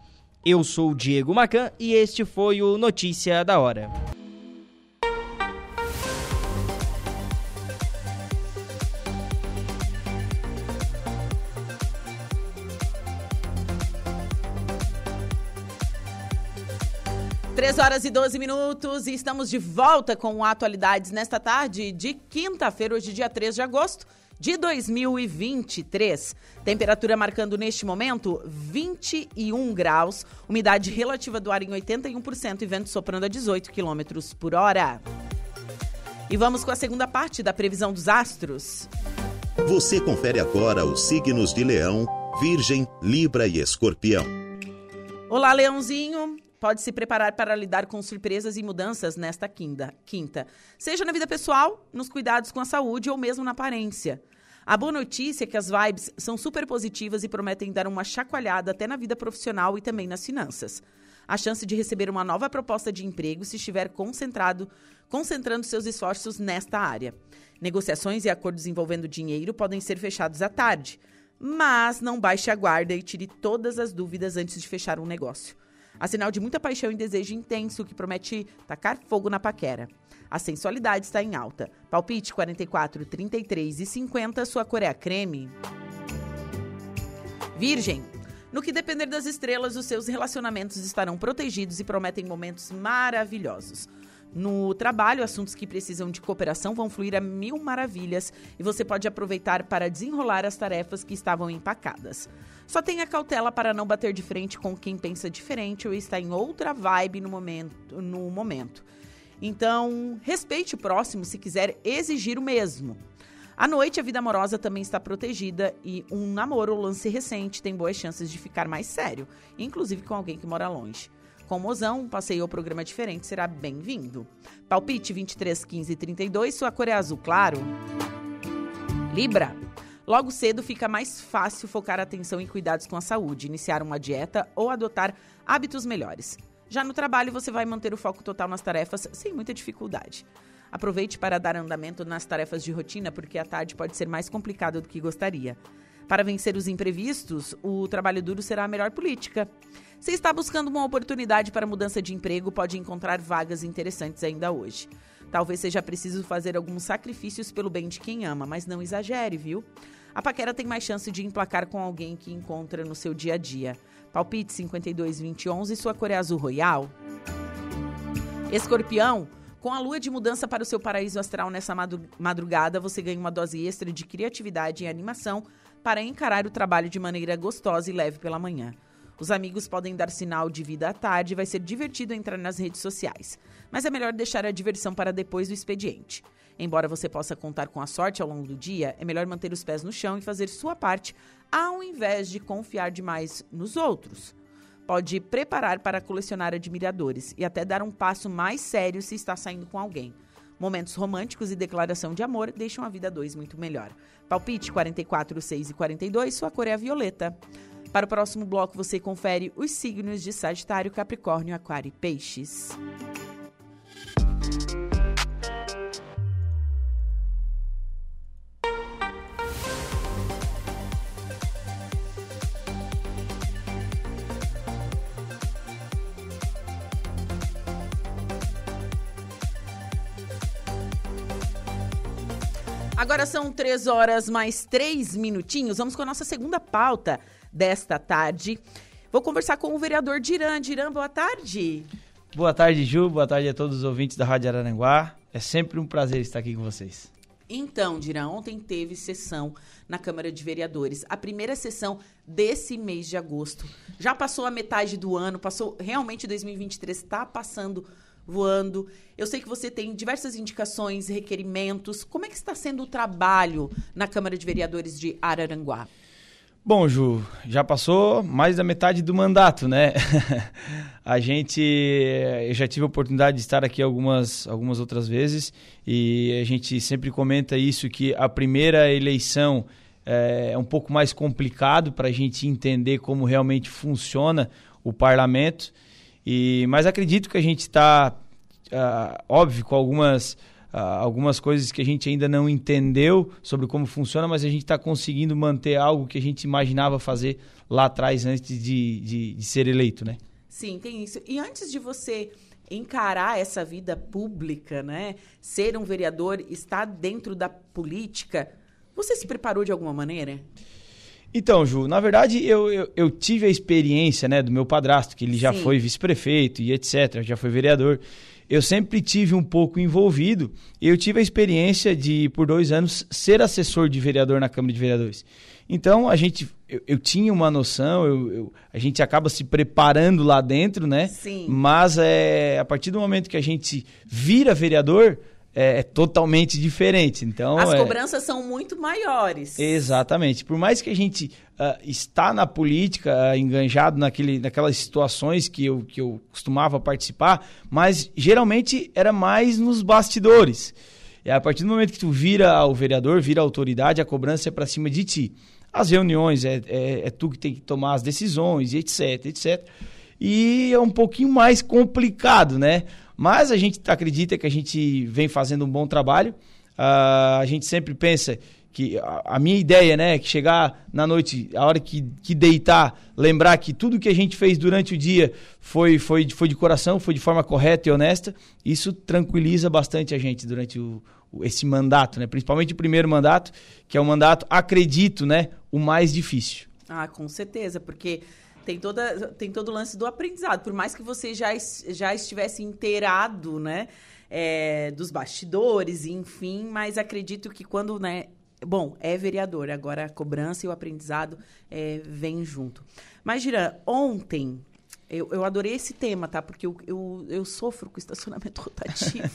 Eu sou Diego Macan e este foi o Notícia da Hora. Três horas e 12 minutos e estamos de volta com atualidades nesta tarde de quinta-feira, hoje dia 3 de agosto de 2023. Temperatura marcando neste momento 21 graus, umidade relativa do ar em 81% e vento soprando a 18 quilômetros por hora. E vamos com a segunda parte da previsão dos astros. Você confere agora os signos de Leão, Virgem, Libra e Escorpião. Olá, Leãozinho. Pode se preparar para lidar com surpresas e mudanças nesta quinta, quinta, seja na vida pessoal, nos cuidados com a saúde ou mesmo na aparência. A boa notícia é que as vibes são super positivas e prometem dar uma chacoalhada até na vida profissional e também nas finanças. A chance de receber uma nova proposta de emprego se estiver concentrado, concentrando seus esforços nesta área. Negociações e acordos envolvendo dinheiro podem ser fechados à tarde, mas não baixe a guarda e tire todas as dúvidas antes de fechar um negócio. Há sinal de muita paixão e desejo intenso que promete tacar fogo na paquera. A sensualidade está em alta. Palpite 44, 33 e 50, sua cor é a creme. Virgem. No que depender das estrelas, os seus relacionamentos estarão protegidos e prometem momentos maravilhosos. No trabalho, assuntos que precisam de cooperação vão fluir a mil maravilhas e você pode aproveitar para desenrolar as tarefas que estavam empacadas. Só tenha cautela para não bater de frente com quem pensa diferente ou está em outra vibe no momento. No momento. Então, respeite o próximo se quiser exigir o mesmo. À noite, a vida amorosa também está protegida e um namoro ou lance recente tem boas chances de ficar mais sério, inclusive com alguém que mora longe. Com mozão, um passeio ou programa diferente será bem-vindo. Palpite 23, 15 e 32, sua cor é azul claro. Libra. Logo cedo fica mais fácil focar a atenção em cuidados com a saúde, iniciar uma dieta ou adotar hábitos melhores. Já no trabalho, você vai manter o foco total nas tarefas sem muita dificuldade. Aproveite para dar andamento nas tarefas de rotina, porque a tarde pode ser mais complicada do que gostaria. Para vencer os imprevistos, o trabalho duro será a melhor política. Se está buscando uma oportunidade para mudança de emprego, pode encontrar vagas interessantes ainda hoje. Talvez seja preciso fazer alguns sacrifícios pelo bem de quem ama, mas não exagere, viu? A paquera tem mais chance de emplacar com alguém que encontra no seu dia a dia. Palpite 522011, sua cor é azul royal. Escorpião, com a lua de mudança para o seu paraíso astral nessa madrugada, você ganha uma dose extra de criatividade e animação para encarar o trabalho de maneira gostosa e leve pela manhã. Os amigos podem dar sinal de vida à tarde e vai ser divertido entrar nas redes sociais. Mas é melhor deixar a diversão para depois do expediente. Embora você possa contar com a sorte ao longo do dia, é melhor manter os pés no chão e fazer sua parte, ao invés de confiar demais nos outros. Pode preparar para colecionar admiradores e até dar um passo mais sério se está saindo com alguém. Momentos românticos e declaração de amor deixam a vida dois muito melhor. Palpite 44, 6 e 42, sua cor é a violeta. Para o próximo bloco, você confere os signos de Sagitário, Capricórnio, Aquário e Peixes. Agora são três horas mais três minutinhos. Vamos com a nossa segunda pauta desta tarde. Vou conversar com o vereador Diran. Diran, boa tarde. Boa tarde, Ju. Boa tarde a todos os ouvintes da Rádio Araranguá. É sempre um prazer estar aqui com vocês. Então, Diran, ontem teve sessão na Câmara de Vereadores, a primeira sessão desse mês de agosto. Já passou a metade do ano, passou realmente 2023, está passando voando. Eu sei que você tem diversas indicações, requerimentos. Como é que está sendo o trabalho na Câmara de Vereadores de Araranguá? Bom, Ju, já passou mais da metade do mandato, né? a gente, eu já tive a oportunidade de estar aqui algumas, algumas outras vezes e a gente sempre comenta isso que a primeira eleição é, é um pouco mais complicado para a gente entender como realmente funciona o parlamento. E mas acredito que a gente está, uh, ah, óbvio, com algumas uh, algumas coisas que a gente ainda não entendeu sobre como funciona, mas a gente está conseguindo manter algo que a gente imaginava fazer lá atrás antes de, de, de ser eleito, né? Sim, tem isso. E antes de você encarar essa vida pública, né? Ser um vereador, estar dentro da política, você se preparou de alguma maneira? Então, Ju, na verdade eu, eu, eu, tive a experiência né, do meu padrasto, que ele já Sim. foi vice-prefeito e etc., já foi vereador eu sempre tive um pouco envolvido. Eu tive a experiência de, por dois anos, ser assessor de vereador na Câmara de Vereadores. Então, a gente, eu, eu tinha uma noção, eu, eu, a gente acaba se preparando lá dentro, né? Sim. Mas é, a partir do momento que a gente vira vereador, é, é, totalmente diferente. Então, As é... cobranças são muito maiores. Exatamente. Por mais que a gente uh, está na política, uh, enganjado naquele, naquelas situações que eu, que eu costumava participar, mas geralmente era mais nos bastidores. E a partir do momento que tu vira o vereador, vira a autoridade, a cobrança é para cima de ti. As reuniões, é, é, é tu que tem que tomar as decisões, etc, etc. E é um pouquinho mais complicado, né? Mas a gente acredita que a gente vem fazendo um bom trabalho. Uh, a gente sempre pensa que a, a, minha ideia, né, é que chegar na noite, a hora que, que deitar, lembrar que tudo que a gente fez durante o dia foi, foi, foi de coração, foi de forma correta e honesta. Isso tranquiliza bastante a gente durante o, o, esse mandato, né? Principalmente o primeiro mandato, que é o mandato, acredito, né, o mais difícil. Ah, com certeza, porque tem, toda, tem todo o lance do aprendizado. Por mais que você já, já estivesse inteirado, né? É, dos bastidores, enfim, mas acredito que quando, né? Bom, é vereador, agora a cobrança e o aprendizado é, junto. Mas, Gira, ontem eu, eu, adorei esse tema, tá? Porque eu, eu, eu, sofro com estacionamento rotativo.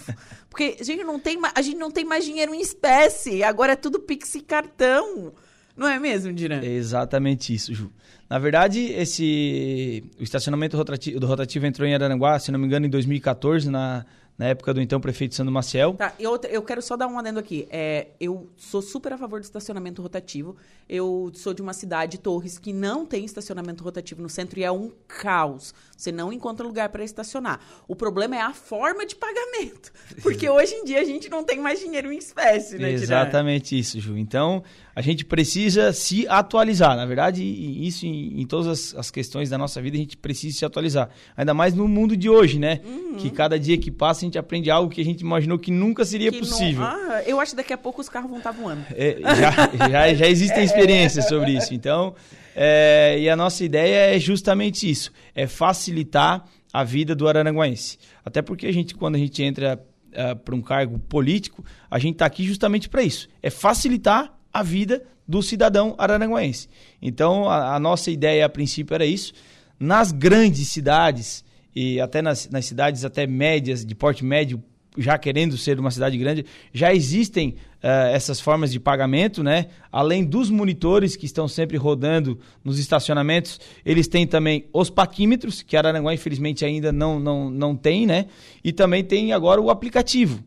Porque a gente, não tem, a gente não tem mais dinheiro em espécie. Agora é tudo Pix e cartão. Não é mesmo, Diran? É exatamente isso, Ju. Na verdade, esse o estacionamento rotativo, do rotativo entrou em Araranguá, se não me engano, em 2014, na, na época do então prefeito Sandro Maciel. Tá, eu, eu quero só dar um adendo aqui. É, eu sou super a favor do estacionamento rotativo. Eu sou de uma cidade, Torres, que não tem estacionamento rotativo no centro e é um caos. Você não encontra lugar para estacionar. O problema é a forma de pagamento. Porque hoje em dia a gente não tem mais dinheiro em espécie, né, Exatamente isso, Ju. Então, a gente precisa se atualizar. Na verdade, isso em, em todas as, as, questões da nossa vida, a gente precisa se atualizar. Ainda mais no mundo de hoje, né? Uhum. Que cada dia que passa a gente aprende algo que a gente imaginou que nunca seria que possível. Não... Ah, eu acho que daqui a pouco os carros vão estar voando. É, já, já, já existem experiências sobre isso. Então, é, e a nossa ideia é justamente isso: é facilitar a vida do araranguense. Até porque a gente, quando a gente entra uh, para um cargo político, a gente está aqui justamente para isso: é facilitar a vida do cidadão araranguense. Então, a, a, nossa ideia a princípio era isso. Nas grandes cidades e até nas, nas cidades até médias, de porte médio, já querendo ser uma cidade grande, já existem uh, essas formas de pagamento, né? Além dos monitores que estão sempre rodando nos estacionamentos, eles têm também os paquímetros, que Araranguá infelizmente ainda não, não, não tem, né? E também tem agora o aplicativo.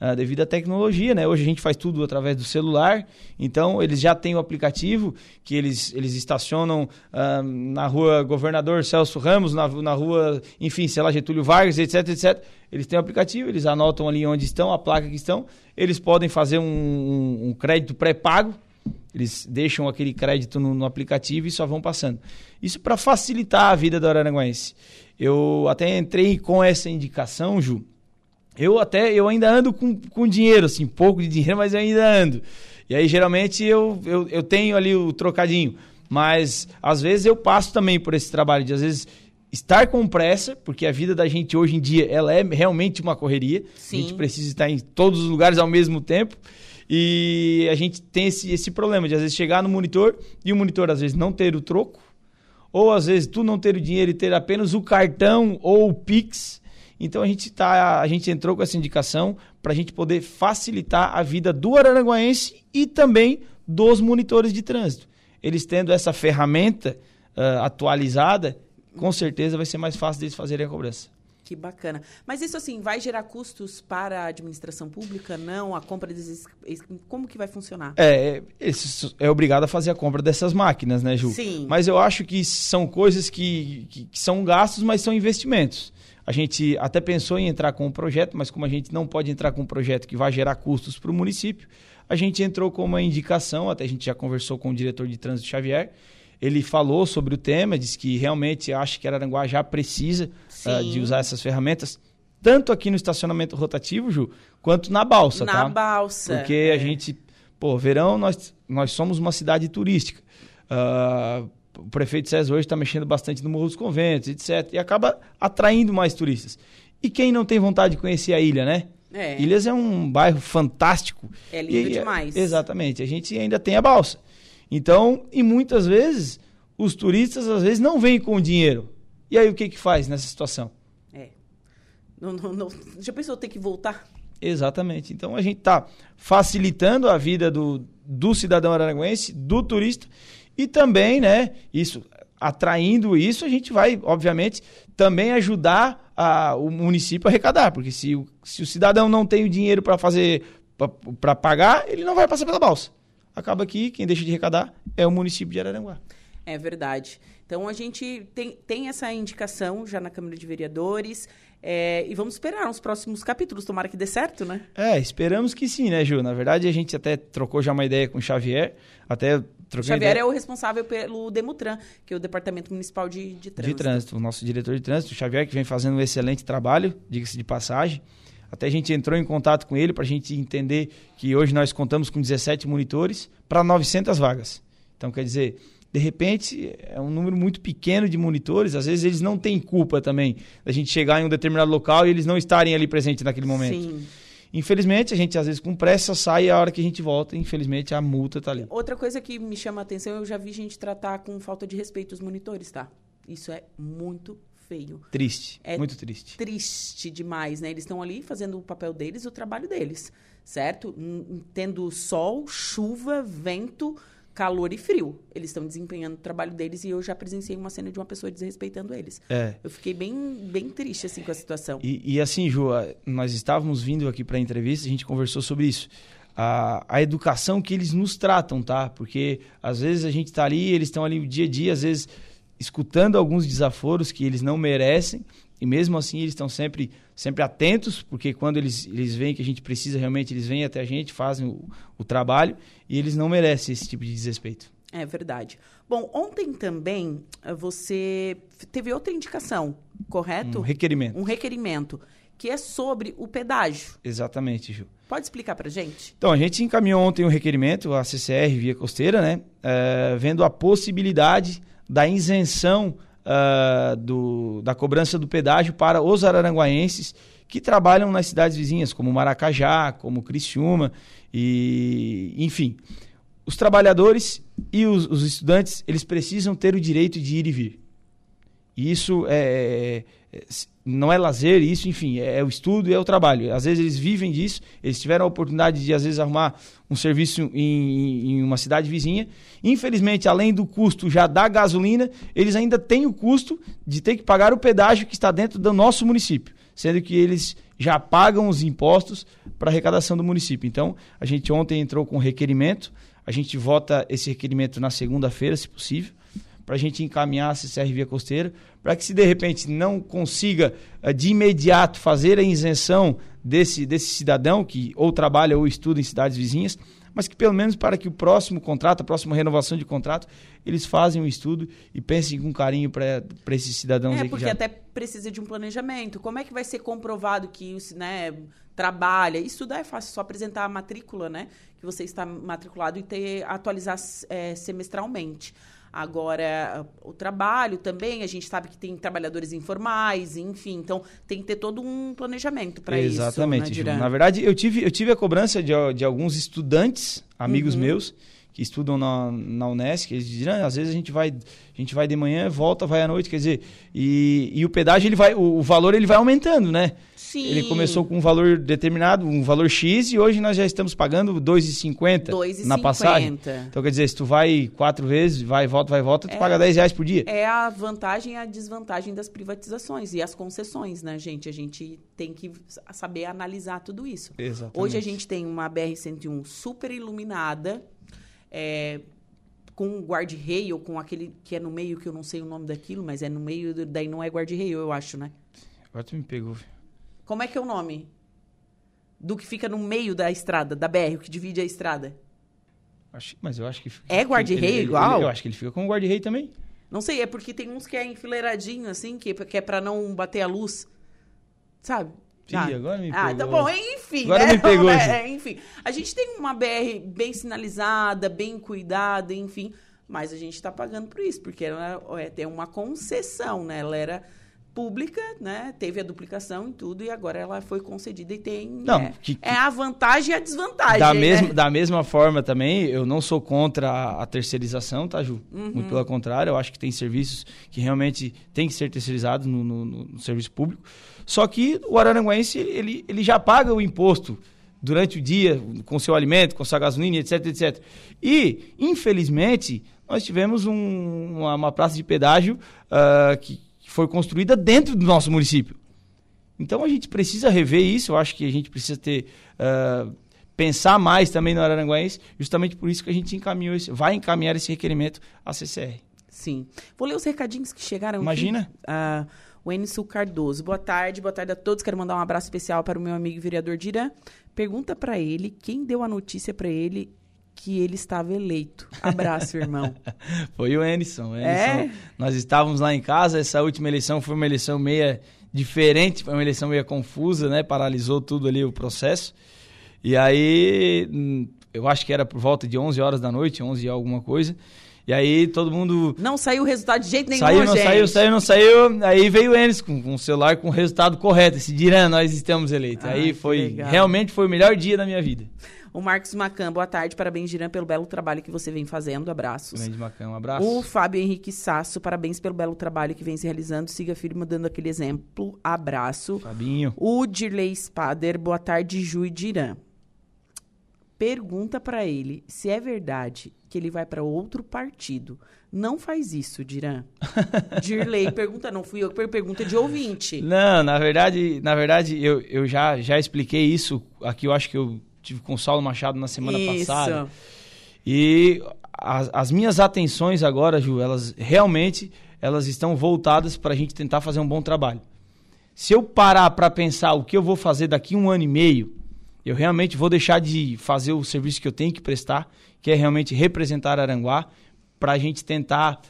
Uh, devido à tecnologia, né? Hoje a gente faz tudo através do celular, então eles já têm o aplicativo que eles, eles estacionam uh, na rua Governador Celso Ramos, na, na rua, enfim, sei lá, Getúlio Vargas, etc, etc. Eles têm o aplicativo, eles anotam ali onde estão, a placa que estão, eles podem fazer um, um, um crédito pré-pago, eles deixam aquele crédito no, no, aplicativo e só vão passando. Isso para facilitar a vida do Araranguense. Eu até entrei com essa indicação, Ju, eu até, eu ainda ando com, com dinheiro, assim, pouco de dinheiro, mas eu ainda ando. E aí, geralmente, eu, eu, eu tenho ali o trocadinho. Mas, às vezes, eu passo também por esse trabalho de, às vezes, estar com pressa, porque a vida da gente hoje em dia, ela é realmente uma correria. Sim. A gente precisa estar em todos os lugares ao mesmo tempo. E a gente tem esse, esse problema de, às vezes, chegar no monitor e o monitor, às vezes, não ter o troco. Ou, às vezes, tu não ter o dinheiro e ter apenas o cartão ou o Pix então a gente tá, a gente entrou com essa indicação para a gente poder facilitar a vida do araranguaense e também dos monitores de trânsito. eles tendo essa ferramenta uh, atualizada, com certeza vai ser mais fácil deles fazerem a cobrança. Que bacana. Mas isso assim, vai gerar custos para a administração pública? Não? A compra desses. Como que vai funcionar? É, é, é obrigado a fazer a compra dessas máquinas, né, Ju? Sim. Mas eu acho que são coisas que, que, que são gastos, mas são investimentos. A gente até pensou em entrar com um projeto, mas como a gente não pode entrar com um projeto que vai gerar custos para o município, a gente entrou com uma indicação, até a gente já conversou com o diretor de trânsito Xavier, ele falou sobre o tema, disse que realmente acha que Araranguá já precisa uh, de usar essas ferramentas, tanto aqui no estacionamento rotativo, Ju, quanto na balsa, na tá? Na balsa. Porque é. a gente, pô, verão nós, nós somos uma cidade turística. Uh, o prefeito César hoje está mexendo bastante no Morro dos Conventos, etc. E acaba atraindo mais turistas. E quem não tem vontade de conhecer a ilha, né? É. Ilhas é um bairro fantástico. É lindo e, demais. Exatamente. A gente ainda tem a balsa. Então, e muitas vezes, os turistas às vezes não vêm com dinheiro. E aí o que que faz nessa situação? É. Não, não, não. Já pensou ter que voltar? Exatamente. Então a gente está facilitando a vida do, do cidadão araranguense, do turista e também, né, isso, atraindo isso, a gente vai, obviamente, também ajudar a, o município a arrecadar, porque se o, se o cidadão não tem o dinheiro para fazer, para pagar, ele não vai passar pela balsa. Acaba que quem deixa de arrecadar é o município de Araranguá. É verdade. Então a gente tem, tem essa indicação já na Câmara de Vereadores. É, e vamos esperar os próximos capítulos, tomara que dê certo, né? É, esperamos que sim, né, Ju? Na verdade, a gente até trocou já uma ideia com o Xavier, até troquei Xavier ideia... é o responsável pelo Demutran, que é o Departamento Municipal de, de Trânsito. De Trânsito, o nosso diretor de trânsito, o Xavier, que vem fazendo um excelente trabalho, diga-se de passagem. Até a gente entrou em contato com ele para a gente entender que hoje nós contamos com 17 monitores para 900 vagas. Então, quer dizer, de repente é um número muito pequeno de monitores, às vezes eles não têm culpa também da gente chegar em um determinado local e eles não estarem ali presentes naquele momento. Sim. Infelizmente, a gente às vezes com pressa sai e a hora que a gente volta, infelizmente a multa tá ali. Outra coisa que me chama a atenção, eu já vi gente tratar com falta de respeito os monitores, tá? Isso é muito feio. Triste, é muito triste. Triste demais, né? Eles estão ali fazendo o papel deles, o trabalho deles, certo? Tendo sol, chuva, vento, calor e frio. Eles estão desempenhando o trabalho deles e eu já presenciei uma cena de uma pessoa desrespeitando eles. É. Eu fiquei bem, bem triste assim com a situação. E, e assim, Ju, nós estávamos vindo aqui para a entrevista, a gente conversou sobre isso. A, a educação que eles nos tratam, tá? Porque às vezes a gente está ali, eles estão ali o dia a dia, às vezes escutando alguns desaforos que eles não merecem e mesmo assim eles estão sempre sempre atentos porque quando eles eles veem que a gente precisa realmente eles vêm até a gente fazem o, o trabalho e eles não merecem esse tipo de desrespeito. É verdade. Bom ontem também eh, você teve outra indicação correto? Um requerimento. Um requerimento que é sobre o pedágio. Exatamente Ju. Pode explicar para gente? Então a gente encaminhou ontem um requerimento à CCR via costeira né? É, vendo a possibilidade da isenção uh, do, da cobrança do pedágio para os araranguaenses que trabalham nas cidades vizinhas, como Maracajá, como Criciúma, e enfim. Os trabalhadores e os, os estudantes, eles precisam ter o direito de ir e vir. Isso é, é não é lazer, isso, enfim, é, é, o estudo e é o trabalho. Às vezes eles vivem disso, eles tiveram a oportunidade de, às vezes, arrumar um serviço em, em uma cidade vizinha. Infelizmente, além do custo já da gasolina, eles ainda têm o custo de ter que pagar o pedágio que está dentro do nosso município, sendo que eles já pagam os impostos para arrecadação do município. Então, a gente ontem entrou com requerimento, a gente vota esse requerimento na segunda-feira, se possível para a gente encaminhar a CCR Via Costeira, para que se de repente não consiga uh, de imediato fazer a isenção desse, desse cidadão que ou trabalha ou estuda em cidades vizinhas, mas que pelo menos para que o próximo contrato, a próxima renovação de contrato, eles fazem um estudo e pensem com carinho para esses cidadãos é, porque já... até precisa de um planejamento. Como é que vai ser comprovado que né, trabalha? Estudar é fácil, só apresentar a matrícula, né? Que você está matriculado e ter atualizar é, semestralmente. Agora, o trabalho também, a gente sabe que tem trabalhadores informais, enfim, então tem que ter todo um planejamento para isso. Exatamente, né, Na verdade, eu tive, eu tive a cobrança de, de alguns estudantes, amigos uhum. meus, que estudam na, na Unesc, eles dizem, ah, às vezes a gente vai a gente vai de manhã, volta, vai à noite, quer dizer, e, e o pedágio ele vai, o, o valor ele vai aumentando, né? Sim. Ele começou com um valor determinado, um valor X, e hoje nós já estamos pagando R$ 2,50 na 2,50. passagem. Então, quer dizer, se tu vai quatro vezes, vai, volta, vai, volta, tu É. paga 10 reais por dia. É a vantagem e a desvantagem das privatizações e as concessões, né, gente? A gente tem que saber analisar tudo isso. Exatamente. Hoje a gente tem uma BR-101 super iluminada, é, com guarda-rei ou com aquele que é no meio, que eu não sei o nome daquilo, mas é no meio, do- daí não é guarda-rei, eu acho, né? Agora tu me pegou. Como é que é o nome? Do que fica no meio da estrada, da BR, o que divide a estrada. Acho- mas eu acho que... É guarda-rei ele- ele- igual? eu acho que ele fica com o guarda-rei também. Não sei, é porque tem uns que é enfileiradinho, assim, que, que é pra não bater a luz. Sabe? Ih, agora me Ah, pegou. tá bom, enfim. Agora né? me pegou, É, enfim, a gente tem uma BR bem sinalizada, bem cuidada, enfim, mas a gente tá pagando por isso, porque ela é, tem uma concessão, né? Ela era pública, né? Teve a duplicação e tudo, e agora ela foi concedida e tem. Não, é, que- é a vantagem e a desvantagem. Da, né? mesma, da mesma forma também, eu não sou contra a, a terceirização, tá, Ju? Uhum. Muito pelo contrário, eu acho que tem serviços que realmente têm que ser terceirizados no- no- no serviço público. Só que o araranguense, ele, ele já paga o imposto durante o dia, com seu alimento, com sua gasolina, etc, etc. E, infelizmente, nós tivemos um- uma, uma praça de pedágio ah, que foi construída dentro do nosso município. Então a gente precisa rever isso, eu acho que a gente precisa ter ah, pensar mais também no Araranguense, justamente por isso que a gente encaminhou esse, vai encaminhar esse requerimento à CCR. Sim. Vou ler os recadinhos que chegaram aqui. Imagina. Ah, o Enzo Cardoso. Boa tarde, boa tarde a todos. Quero mandar um abraço especial para o meu amigo vereador Dirã. Pergunta para ele quem deu a notícia para ele que ele estava eleito. Abraço, irmão. Foi o Enison. É? Nós estávamos lá em casa, essa última eleição foi uma eleição meia diferente, foi uma eleição meia confusa, né? Paralisou tudo ali o processo. E aí, hum, eu acho que era por volta de 11 horas da noite, 11 e alguma coisa. E aí todo mundo Não saiu o resultado de jeito nenhum, Saiu, não gente. saiu, saiu, não saiu. Aí veio o Enes com, com o celular com o resultado correto. Esse Dirã, nós estamos eleitos. Aí que foi, realmente foi o melhor dia da minha vida. O Marcos Macan, boa tarde. Parabéns, Dirã, pelo belo trabalho que você vem fazendo. Abraços. Grande Macão, um abraço. O Fábio Henrique Sasso, parabéns pelo belo trabalho que vem se realizando. Siga firme dando aquele exemplo. Abraço. Fabinho. O Dirley Spader, boa tarde, Ju e Dirã. Pergunta pra ele se é verdade que ele vai pra outro partido. Não faz isso, Dirã. Dirley, pergunta não fui eu que per- pergunta de ouvinte. Não, na verdade, na verdade eu, eu já, já expliquei isso aqui. Eu acho que eu tive com o Saulo Machado na semana Isso. passada. E as, as minhas atenções agora, Ju, elas realmente elas estão voltadas para a gente tentar fazer um bom trabalho. Se eu parar para pensar o que eu vou fazer daqui um ano e meio, eu realmente vou deixar de fazer o serviço que eu tenho que prestar, que é realmente representar Aranguá, para a gente tentar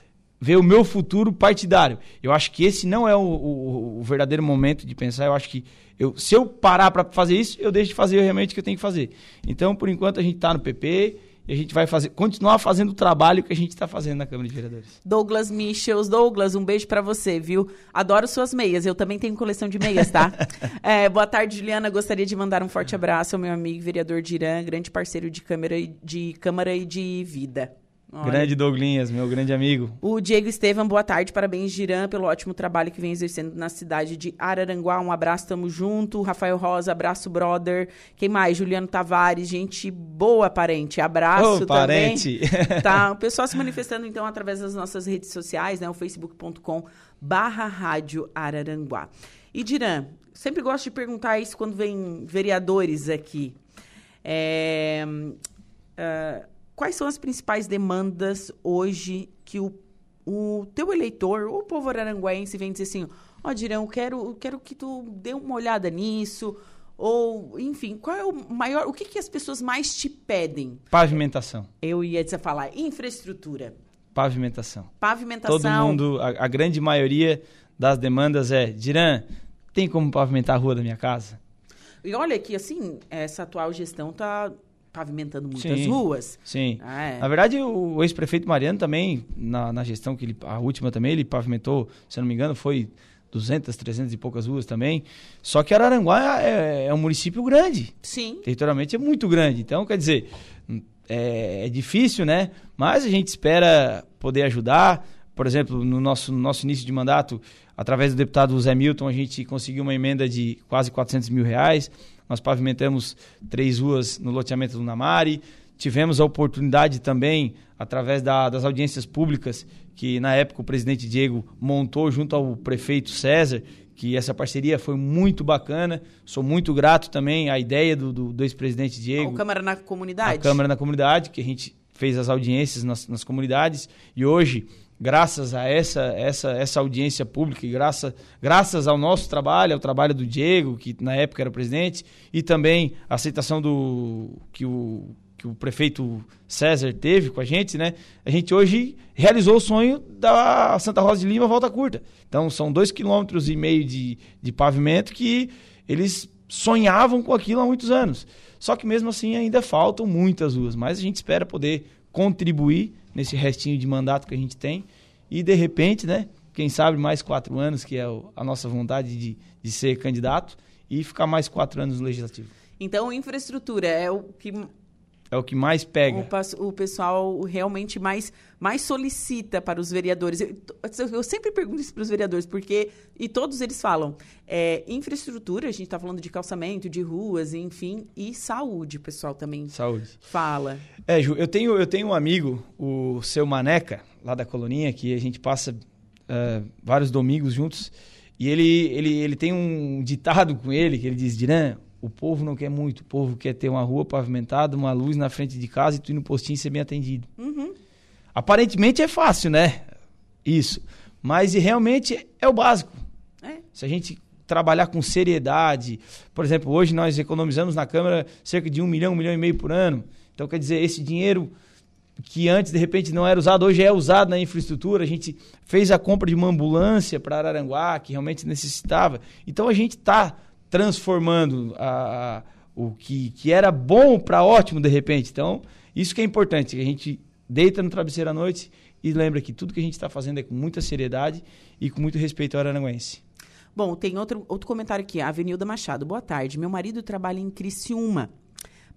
ver o meu futuro partidário. Eu acho que esse não é o, o- o verdadeiro momento de pensar. Eu acho que eu, se eu parar para fazer isso, eu deixo de fazer realmente o que eu tenho que fazer. Então, por enquanto, a gente está no PP e a gente vai fazer, continuar fazendo o trabalho que a gente está fazendo na Câmara de Vereadores. Douglas Michels. Douglas, um beijo pra você, viu? Adoro suas meias. Eu também tenho coleção de meias, tá? É, boa tarde, Juliana. Gostaria de mandar um forte abraço ao meu amigo vereador Dirã, grande parceiro de câmara de, câmara e de vida. Olha, Grande Douglinhas, meu grande amigo. O Diego Estevam, boa tarde, parabéns, Girã, pelo ótimo trabalho que vem exercendo na cidade de Araranguá. Um abraço, tamo junto. Rafael Rosa, abraço, brother. Quem mais? Juliano Tavares, gente boa, parente. Abraço Ô, também. parente. Tá, o pessoal se manifestando, então, através das nossas redes sociais, né? O facebook.com barra rádio Araranguá. E, Dirã, sempre gosto de perguntar isso quando vem vereadores aqui. É, ah, quais são as principais demandas hoje que o, o teu eleitor, o povo araranguense, vem dizer assim, ó, Dirão, eu quero, quero que tu dê uma olhada nisso, ou, enfim, qual é o maior, o que, que as pessoas mais te pedem? Pavimentação. Eu ia dizer, falar infraestrutura, Pavimentação. pavimentação. Todo mundo, a, a grande maioria das demandas é: Dirã, tem como pavimentar a rua da minha casa? E olha que, assim, essa atual gestão tá pavimentando muitas Sim. ruas. Sim. Ah, é. Na verdade, o, ex-prefeito Mariano também, na, na gestão que ele, a última também, ele pavimentou, se eu não me engano, foi 200, 300 e poucas ruas também. Só que Araranguá é, é um município grande. Sim. Territorialmente é muito grande. Então, quer dizer, é, é difícil, né? Mas a gente espera poder ajudar. Por exemplo, no nosso, no nosso início de mandato, através do deputado Zé Milton, a gente conseguiu uma emenda de quase 400 mil reais. Nós pavimentamos três ruas no loteamento do Namari. Tivemos a oportunidade também, através da, das audiências públicas, que na época o presidente Diego montou junto ao prefeito César, que essa parceria foi muito bacana. Sou muito grato também à ideia do, do, do ex-presidente Diego. A Câmara na Comunidade? A Câmara na Comunidade, que a gente fez as audiências nas, nas comunidades. E hoje, graças a essa, essa, essa audiência pública e graças, graças ao nosso trabalho, ao trabalho do Diego, que na época era presidente, e também a aceitação do que o, que o prefeito César teve com a gente, né? A gente hoje realizou o sonho da Santa Rosa de Lima Volta Curta. Então são dois quilômetros e meio de, de pavimento que eles sonhavam com aquilo há muitos anos. Só que mesmo assim ainda faltam muitas ruas, mas a gente espera poder contribuir nesse restinho de mandato que a gente tem e de repente, né? Quem sabe mais quatro anos, que é a nossa vontade de, de ser candidato, e ficar mais quatro anos no legislativo. Então, infraestrutura é o que é o que mais pega. O, o pessoal realmente mais, mais solicita para os vereadores. Eu, eu sempre pergunto isso para os vereadores, porque. E todos eles falam. É, infraestrutura, a gente está falando de calçamento, de ruas, enfim, e saúde, o pessoal também saúde. fala. É, Ju, eu tenho, eu tenho um amigo, o seu Maneca, lá da Coloninha, que a gente passa uh, vários domingos juntos. E ele, ele, ele tem um ditado com ele, que ele diz, Diran, o povo não quer muito, o povo quer ter uma rua pavimentada, uma luz na frente de casa e tu ir no postinho e ser bem atendido. Uhum. Aparentemente é fácil, né? Isso. Mas realmente é o básico. É. Se a gente trabalhar com seriedade, por exemplo, hoje nós economizamos na Câmara cerca de um milhão, um milhão e meio por ano. Então, quer dizer, esse dinheiro que antes de repente não era usado, hoje é usado na infraestrutura. A gente fez a compra de uma ambulância para Araranguá, que realmente necessitava. Então a gente está transformando a, o que, que era bom para ótimo de repente. Então, isso que é importante, que a gente deita no travesseiro à noite e lembra que tudo que a gente está fazendo é com muita seriedade e com muito respeito ao Aranguense. Bom, tem outro, outro comentário aqui. Avenida Machado. Boa tarde. Meu marido trabalha em Criciúma.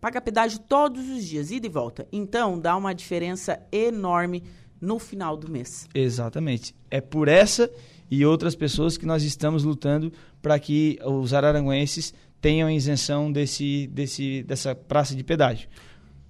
Paga pedágio todos os dias, ida e volta. Então, dá uma diferença enorme no final do mês. Exatamente. É por essa e outras pessoas que nós estamos lutando para que os araranguenses tenham isenção desse, desse, dessa praça de pedágio.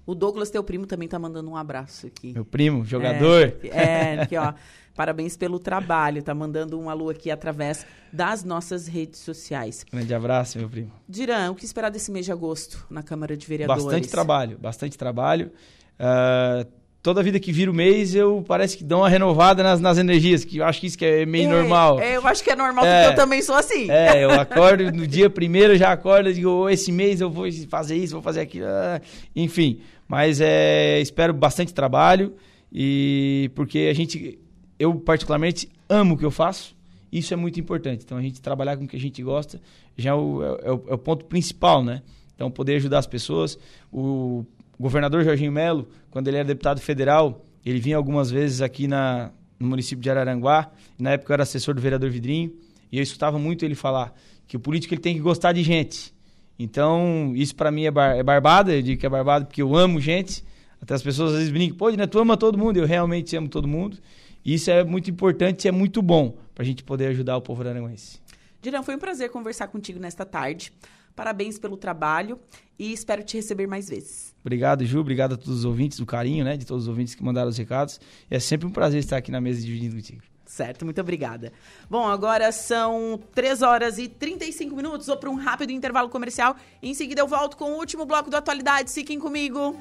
O Douglas, teu primo, também está mandando um abraço aqui. Meu primo, jogador. É, é aqui, ó. Parabéns pelo trabalho. Tá mandando um alô aqui através das nossas redes sociais. Grande abraço, meu primo. Dirã, o que esperar desse mês de agosto na Câmara de Vereadores? Bastante trabalho, bastante trabalho. Uh, toda vida que vira o mês, eu parece que dou uma renovada nas, nas energias, que eu acho que isso que é meio é, normal. É, eu acho que é normal, é, porque eu também sou assim. É, eu acordo no dia primeiro, já acordo e digo, oh, esse mês eu vou fazer isso, vou fazer aquilo. Ah, enfim, mas é, espero bastante trabalho, e porque a gente, eu particularmente amo o que eu faço, isso é muito importante. Então, a gente trabalhar com o que a gente gosta já é o, é o, é o ponto principal, né? Então, poder ajudar as pessoas. O o governador Jorginho Melo, quando ele era deputado federal, ele vinha algumas vezes aqui na, no município de Araranguá. na época eu era assessor do vereador Vidrinho. E eu escutava muito ele falar que o político ele tem que gostar de gente. Então, isso para mim é, bar, é barbada. Eu digo que é barbada porque eu amo gente. Até as pessoas às vezes brincam, pô, né, tu ama todo mundo. Eu realmente amo todo mundo. E isso é muito importante e é muito bom para a gente poder ajudar o povo aranguense. Dirão, foi um prazer conversar contigo nesta tarde. Parabéns pelo trabalho e espero te receber mais vezes. Obrigado, Ju. Obrigado a todos os ouvintes, do carinho, né? De todos os ouvintes que mandaram os recados. É sempre um prazer estar aqui na mesa dividindo contigo. Certo, muito obrigada. Bom, agora são 3 horas e 35 minutos. Vou para um rápido intervalo comercial. Em seguida eu volto com o último bloco da atualidade. Fiquem comigo.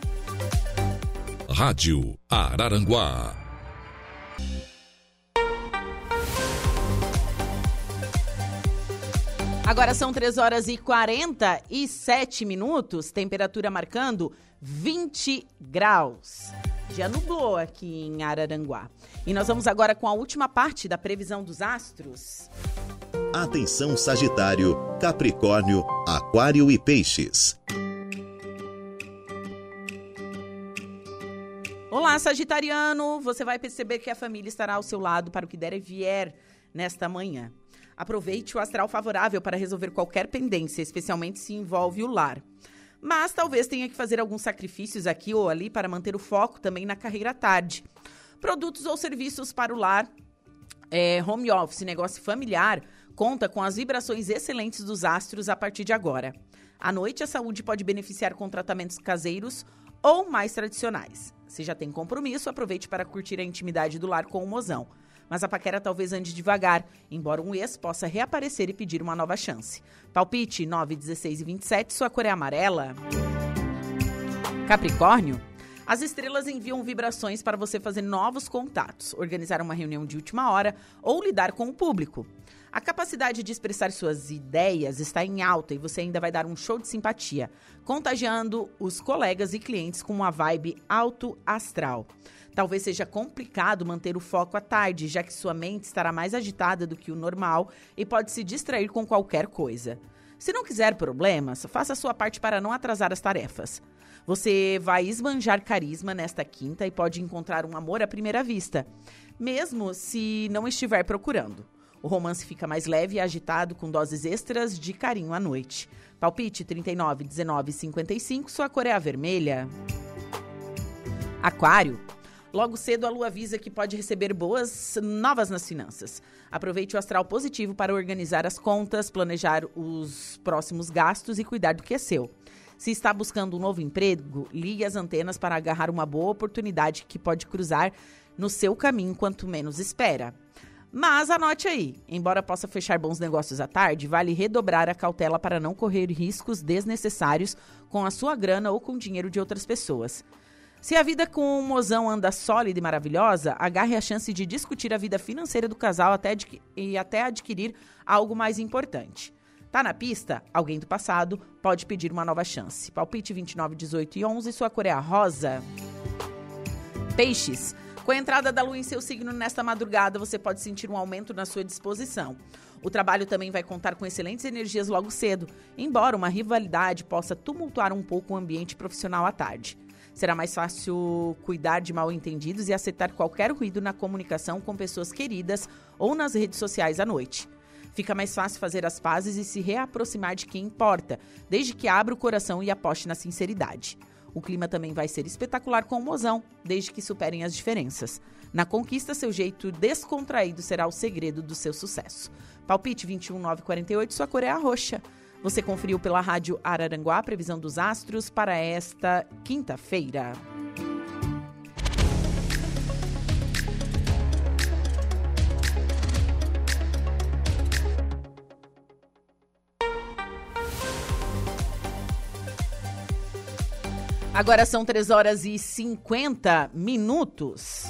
Rádio Araranguá. Agora são 3 horas e 47 minutos, temperatura marcando 20 graus. Já nublou aqui em Araranguá. E nós vamos agora com a última parte da previsão dos astros. Atenção Sagitário, Capricórnio, Aquário e Peixes. Olá, Sagitariano! Você vai perceber que a família estará ao seu lado para o que der e vier nesta manhã. Aproveite o astral favorável para resolver qualquer pendência, especialmente se envolve o lar. mas talvez tenha que fazer alguns sacrifícios aqui ou ali para manter o foco também na carreira tarde. Produtos ou serviços para o lar, é, home office, negócio familiar, conta com as vibrações excelentes dos astros a partir de agora. À noite, a saúde pode beneficiar com tratamentos caseiros ou mais tradicionais. Se já tem compromisso, aproveite para curtir a intimidade do lar com o mozão. Mas a paquera talvez ande devagar, embora um ex possa reaparecer e pedir uma nova chance. Palpite 9, 16 e 27, sua cor é amarela. Capricórnio. As estrelas enviam vibrações para você fazer novos contatos, organizar uma reunião de última hora ou lidar com o público. A capacidade de expressar suas ideias está em alta e você ainda vai dar um show de simpatia, contagiando os colegas e clientes com uma vibe alto astral. Talvez seja complicado manter o foco à tarde, já que sua mente estará mais agitada do que o normal e pode se distrair com qualquer coisa. Se não quiser problemas, faça a sua parte para não atrasar as tarefas. Você vai esbanjar carisma nesta quinta e pode encontrar um amor à primeira vista, mesmo se não estiver procurando. O romance fica mais leve e agitado, com doses extras de carinho à noite. Palpite 39, 19 55, sua cor é a vermelha. Aquário. Logo cedo, a lua avisa que pode receber boas novas nas finanças. Aproveite o astral positivo para organizar as contas, planejar os próximos gastos e cuidar do que é seu. Se está buscando um novo emprego, ligue as antenas para agarrar uma boa oportunidade que pode cruzar no seu caminho quanto menos espera. Mas anote aí, embora possa fechar bons negócios à tarde, vale redobrar a cautela para não correr riscos desnecessários com a sua grana ou com o dinheiro de outras pessoas. Se a vida com o mozão anda sólida e maravilhosa, agarre a chance de discutir a vida financeira do casal até e até adquirir algo mais importante. Tá na pista? Alguém do passado pode pedir uma nova chance. Palpite 29, 18 e 11, sua cor é a rosa. Peixes. Com a entrada da lua em seu signo nesta madrugada, você pode sentir um aumento na sua disposição. O trabalho também vai contar com excelentes energias logo cedo, embora uma rivalidade possa tumultuar um pouco o ambiente profissional à tarde. Será mais fácil cuidar de mal entendidos e aceitar qualquer ruído na comunicação com pessoas queridas ou nas redes sociais à noite. Fica mais fácil fazer as pazes e se reaproximar de quem importa, desde que abra o coração e aposte na sinceridade. O clima também vai ser espetacular com o mozão, desde que superem as diferenças. Na conquista, seu jeito descontraído será o segredo do seu sucesso. Palpite 21948, sua cor é a roxa. Você conferiu pela rádio Araranguá a previsão dos astros para esta quinta-feira. Agora são 3 horas e 50 minutos.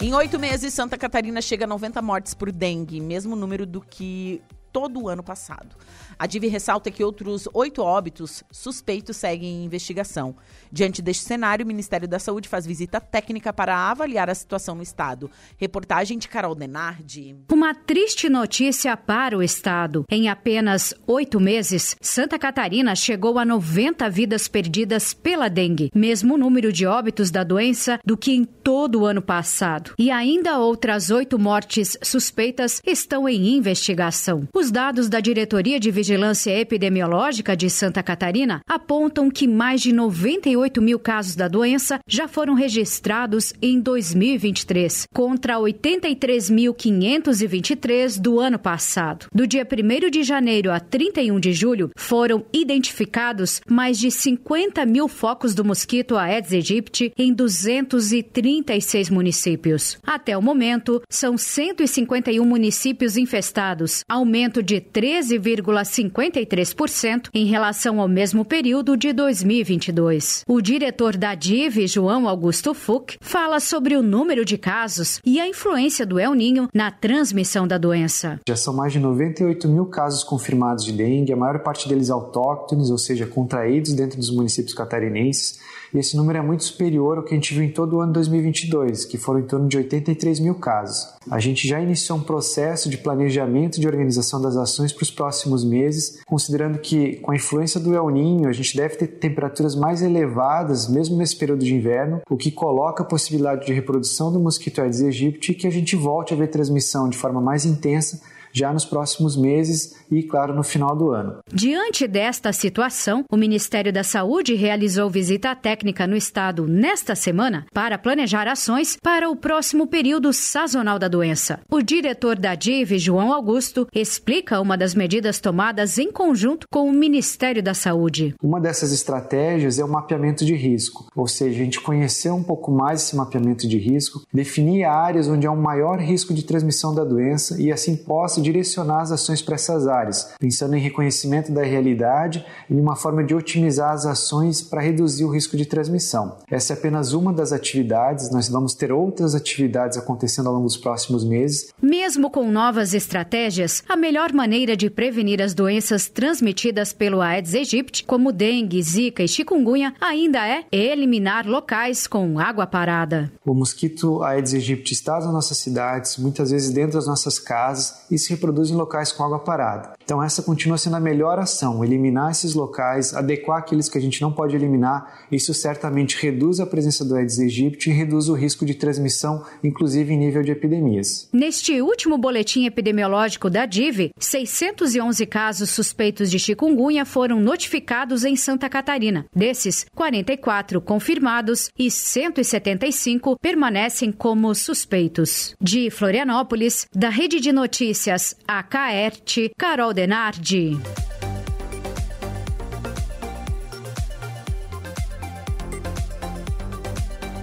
Em oito meses, Santa Catarina chega a 90 mortes por dengue, mesmo número do que todo o ano passado. A DIV ressalta que outros oito óbitos suspeitos seguem em investigação. Diante deste cenário, o Ministério da Saúde faz visita técnica para avaliar a situação no estado. Reportagem de Carol Denardi. Uma triste notícia para o estado. Em apenas oito meses, Santa Catarina chegou a 90 vidas perdidas pela dengue, mesmo número de óbitos da doença do que em todo o ano passado. E ainda outras oito mortes suspeitas estão em investigação. Os dados da Diretoria de Vigilância Epidemiológica de Santa Catarina apontam que mais de 98 mil casos da doença já foram registrados em 2023, contra 83.523 do ano passado. Do dia 1 de janeiro a 31 de julho, foram identificados mais de 50 mil focos do mosquito Aedes aegypti em 236 municípios. Até o momento, são 151 municípios infestados, aumento de 13,53% em relação ao mesmo período de 2022. O diretor da DIV, João Augusto Fuch, fala sobre o número de casos e a influência do El Ninho na transmissão da doença. Já são mais de 98 mil casos confirmados de dengue, a maior parte deles autóctones, ou seja, contraídos dentro dos municípios catarinenses e esse número é muito superior ao que a gente viu em todo o ano 2022, que foram em torno de 83 mil casos. A gente já iniciou um processo de planejamento de organização das ações para os próximos meses, considerando que com a influência do El Ninho a gente deve ter temperaturas mais elevadas, mesmo nesse período de inverno, o que coloca a possibilidade de reprodução do mosquito Aedes aegypti e que a gente volte a ver transmissão de forma mais intensa já nos próximos meses e, claro, no final do ano. Diante desta situação, o Ministério da Saúde realizou visita técnica no estado nesta semana para planejar ações para o próximo período sazonal da doença. O diretor da DIV, João Augusto, explica uma das medidas tomadas em conjunto com o Ministério da Saúde. Uma dessas estratégias é o mapeamento de risco, ou seja, a gente conhecer um pouco mais esse mapeamento de risco, definir áreas onde há um maior risco de transmissão da doença e assim possa direcionar as ações para essas áreas, pensando em reconhecimento da realidade e uma forma de otimizar as ações para reduzir o risco de transmissão. Essa é apenas uma das atividades, nós vamos ter outras atividades acontecendo ao longo dos próximos meses. Mesmo com novas estratégias, a melhor maneira de prevenir as doenças transmitidas pelo Aedes aegypti, como dengue, zika e chikungunya, ainda é eliminar locais com água parada. O mosquito Aedes aegypti está nas nossas cidades, muitas vezes dentro das nossas casas e se reproduz em locais com água parada. Então essa continua sendo a melhor ação, eliminar esses locais, adequar aqueles que a gente não pode eliminar. Isso certamente reduz a presença do Aedes aegypti e reduz o risco de transmissão, inclusive em nível de epidemias. Neste último boletim epidemiológico da DIV, 611 casos suspeitos de chikungunya foram notificados em Santa Catarina. Desses, 44 confirmados e 175 permanecem como suspeitos. De Florianópolis, da Rede de Notícias AKERT, Carol Denardi.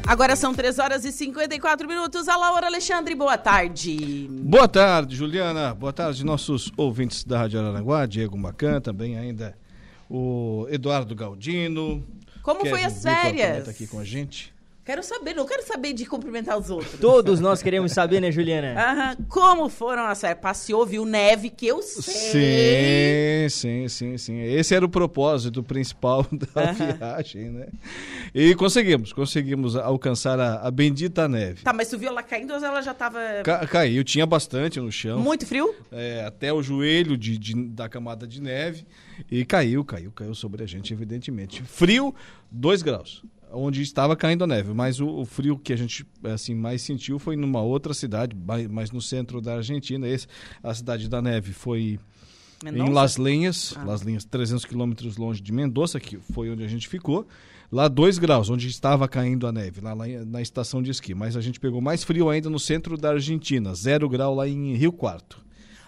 Agora são 3 horas e 54 minutos. A Laura Alexandre, boa tarde. Boa tarde, Juliana. Boa tarde, nossos ouvintes da Rádio Araranguá, Diego Macan, também ainda o Eduardo Galdino. Como foi as férias? Está aqui com a gente. Quero saber, não quero saber de cumprimentar os outros. Todos nós queremos saber, né, Juliana? Aham, como foram as férias? Passeou, viu neve, que eu sei. Sim, sim, sim, sim. Esse era o propósito principal da viagem, né? E conseguimos, conseguimos alcançar a, a bendita neve. Tá, mas tu viu ela caindo ou ela já tava... Ca caiu, tinha bastante no chão. Muito frio? É, até o joelho de, de, da camada de neve. E caiu, caiu, caiu sobre a gente, evidentemente. Frio, 2 graus onde estava caindo a neve, mas o, o, frio que a gente assim mais sentiu foi numa outra cidade, mais no centro da Argentina. Esse, a cidade da neve foi Mendonça? em Las Lenhas, ah. Las Lenhas, 300 quilômetros longe de Mendoza, que foi onde a gente ficou. Lá 2 graus, onde estava caindo a neve, lá, lá, na estação de esqui. Mas a gente pegou mais frio ainda no centro da Argentina, 0 grau lá em Rio Quarto.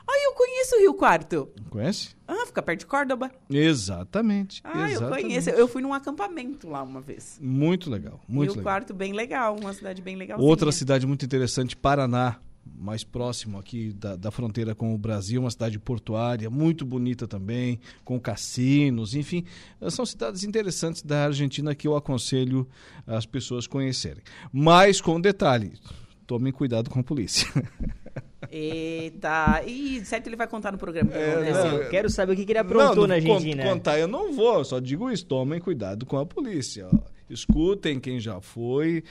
Ah, eu conheço o Rio Quarto. Conhece? Ah, fica perto de Córdoba. Exatamente. Ah, exatamente. eu conheço. Eu fui num acampamento lá uma vez. Muito legal, muito Rio legal. Quarto bem legal, uma cidade bem legal. Outra cidade muito interessante, Paraná, mais próximo aqui da, da, fronteira com o Brasil, uma cidade portuária, muito bonita também, com cassinos, enfim, são cidades interessantes da Argentina que eu aconselho as pessoas conhecerem. Mas com detalhe, tomem cuidado com a polícia. Eita, e certo ele vai contar no programa. Que é, não, eu quero saber o que ele aprontou não, na Argentina. Contar eu não vou, só digo isso, tomem cuidado com a polícia. Ó. Escutem quem já foi,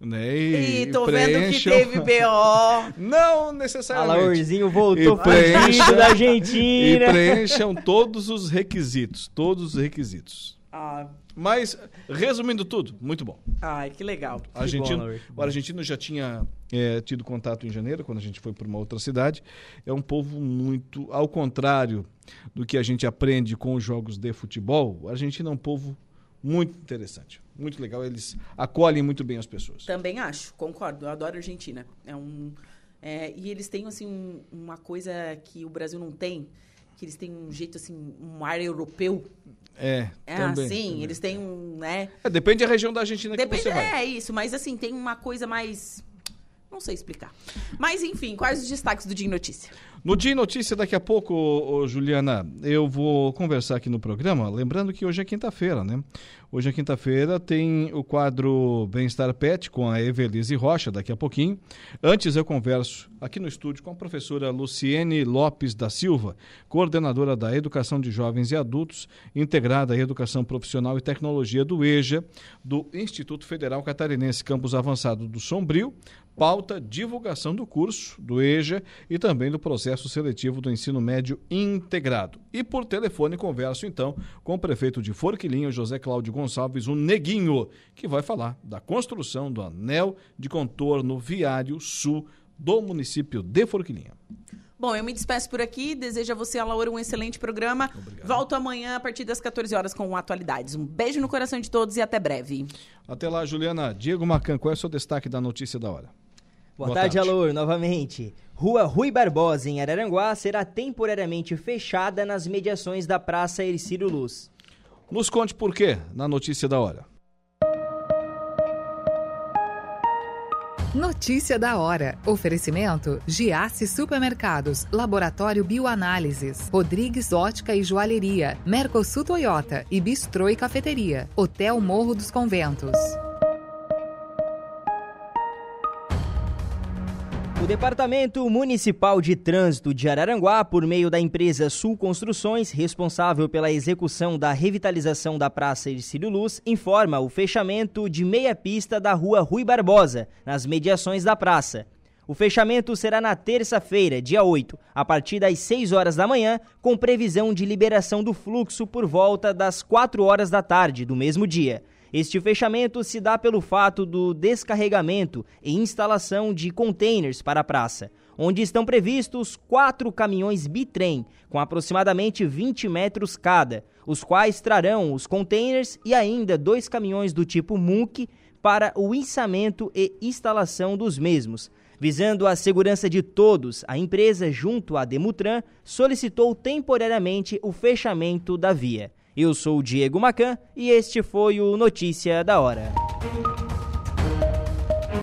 né? E, e tô preencham... vendo que teve BO. não necessariamente. Alaorzinho voltou preencham, da Argentina. E preencham todos os requisitos, todos os requisitos. Ah, mas, resumindo tudo, muito bom. Ai, que legal. O argentino, o argentino já tinha é, tido contato em janeiro, quando a gente foi para uma outra cidade. É um povo muito, ao contrário do que a gente aprende com os jogos de futebol, o argentino é um povo muito interessante. Muito legal. Eles acolhem muito bem as pessoas. Também acho, concordo. Eu adoro a Argentina. É um, é, e eles têm assim, um, uma coisa que o Brasil não tem, que eles têm um jeito assim, um ar europeu é, é também, assim, também. eles têm um, né? É, depende da região da Argentina depende, que você vai. É isso, mas assim, tem uma coisa mais não sei explicar. Mas enfim, quais os destaques do Dia em Notícia? No Dia em Notícia, daqui a pouco, Juliana, eu vou conversar aqui no programa, lembrando que hoje é quinta-feira, né? Hoje é quinta-feira, tem o quadro Bem-Estar Pet com a Evelise Rocha, daqui a pouquinho. Antes eu converso aqui no estúdio com a professora Luciene Lopes da Silva, coordenadora da Educação de Jovens e Adultos, integrada à Educação Profissional e Tecnologia do EJA, do Instituto Federal Catarinense Campus Avançado do Sombrio, pauta divulgação do curso do EJA e também do processo seletivo do ensino médio integrado. E por telefone converso então com o prefeito de Forquilinha, José Cláudio Gonçalves, o Neguinho, que vai falar da construção do anel de contorno viário sul do município de Forquilinha. Bom, eu me despeço por aqui. Desejo a você, a Laura, um excelente programa. Obrigado. Volto amanhã a partir das 14 horas com atualidades. Um beijo no coração de todos e até breve. Até lá, Juliana. Diego Macan, qual é o seu destaque da notícia da hora? Boa, Boa tarde, tarde, Alô, novamente. Rua Rui Barbosa, em Araranguá, será temporariamente fechada nas mediações da Praça Ercílio Luz. Nos conte por quê na notícia da hora. Notícia da hora. Oferecimento: Giasse Supermercados, Laboratório Bioanálises, Rodrigues Ótica e Joalheria, Mercosul Toyota e Bistrô e Cafeteria, Hotel Morro dos Conventos. Departamento Municipal de Trânsito de Araranguá, por meio da empresa Sul Construções, responsável pela execução da revitalização da Praça Ercílio Luz, informa o fechamento de meia pista da Rua Rui Barbosa, nas mediações da praça. O fechamento será na terça-feira, dia 8, a partir das 6 horas da manhã, com previsão de liberação do fluxo por volta das 4 horas da tarde do mesmo dia. Este fechamento se dá pelo fato do descarregamento e instalação de containers para a praça, onde estão previstos quatro caminhões bitrem, com aproximadamente 20 metros cada, os quais trarão os containers e ainda dois caminhões do tipo MUNC para o içamento e instalação dos mesmos. Visando a segurança de todos, a empresa, junto à Demutran, solicitou temporariamente o fechamento da via. Eu sou o Diego Macan e este foi o Notícia da Hora.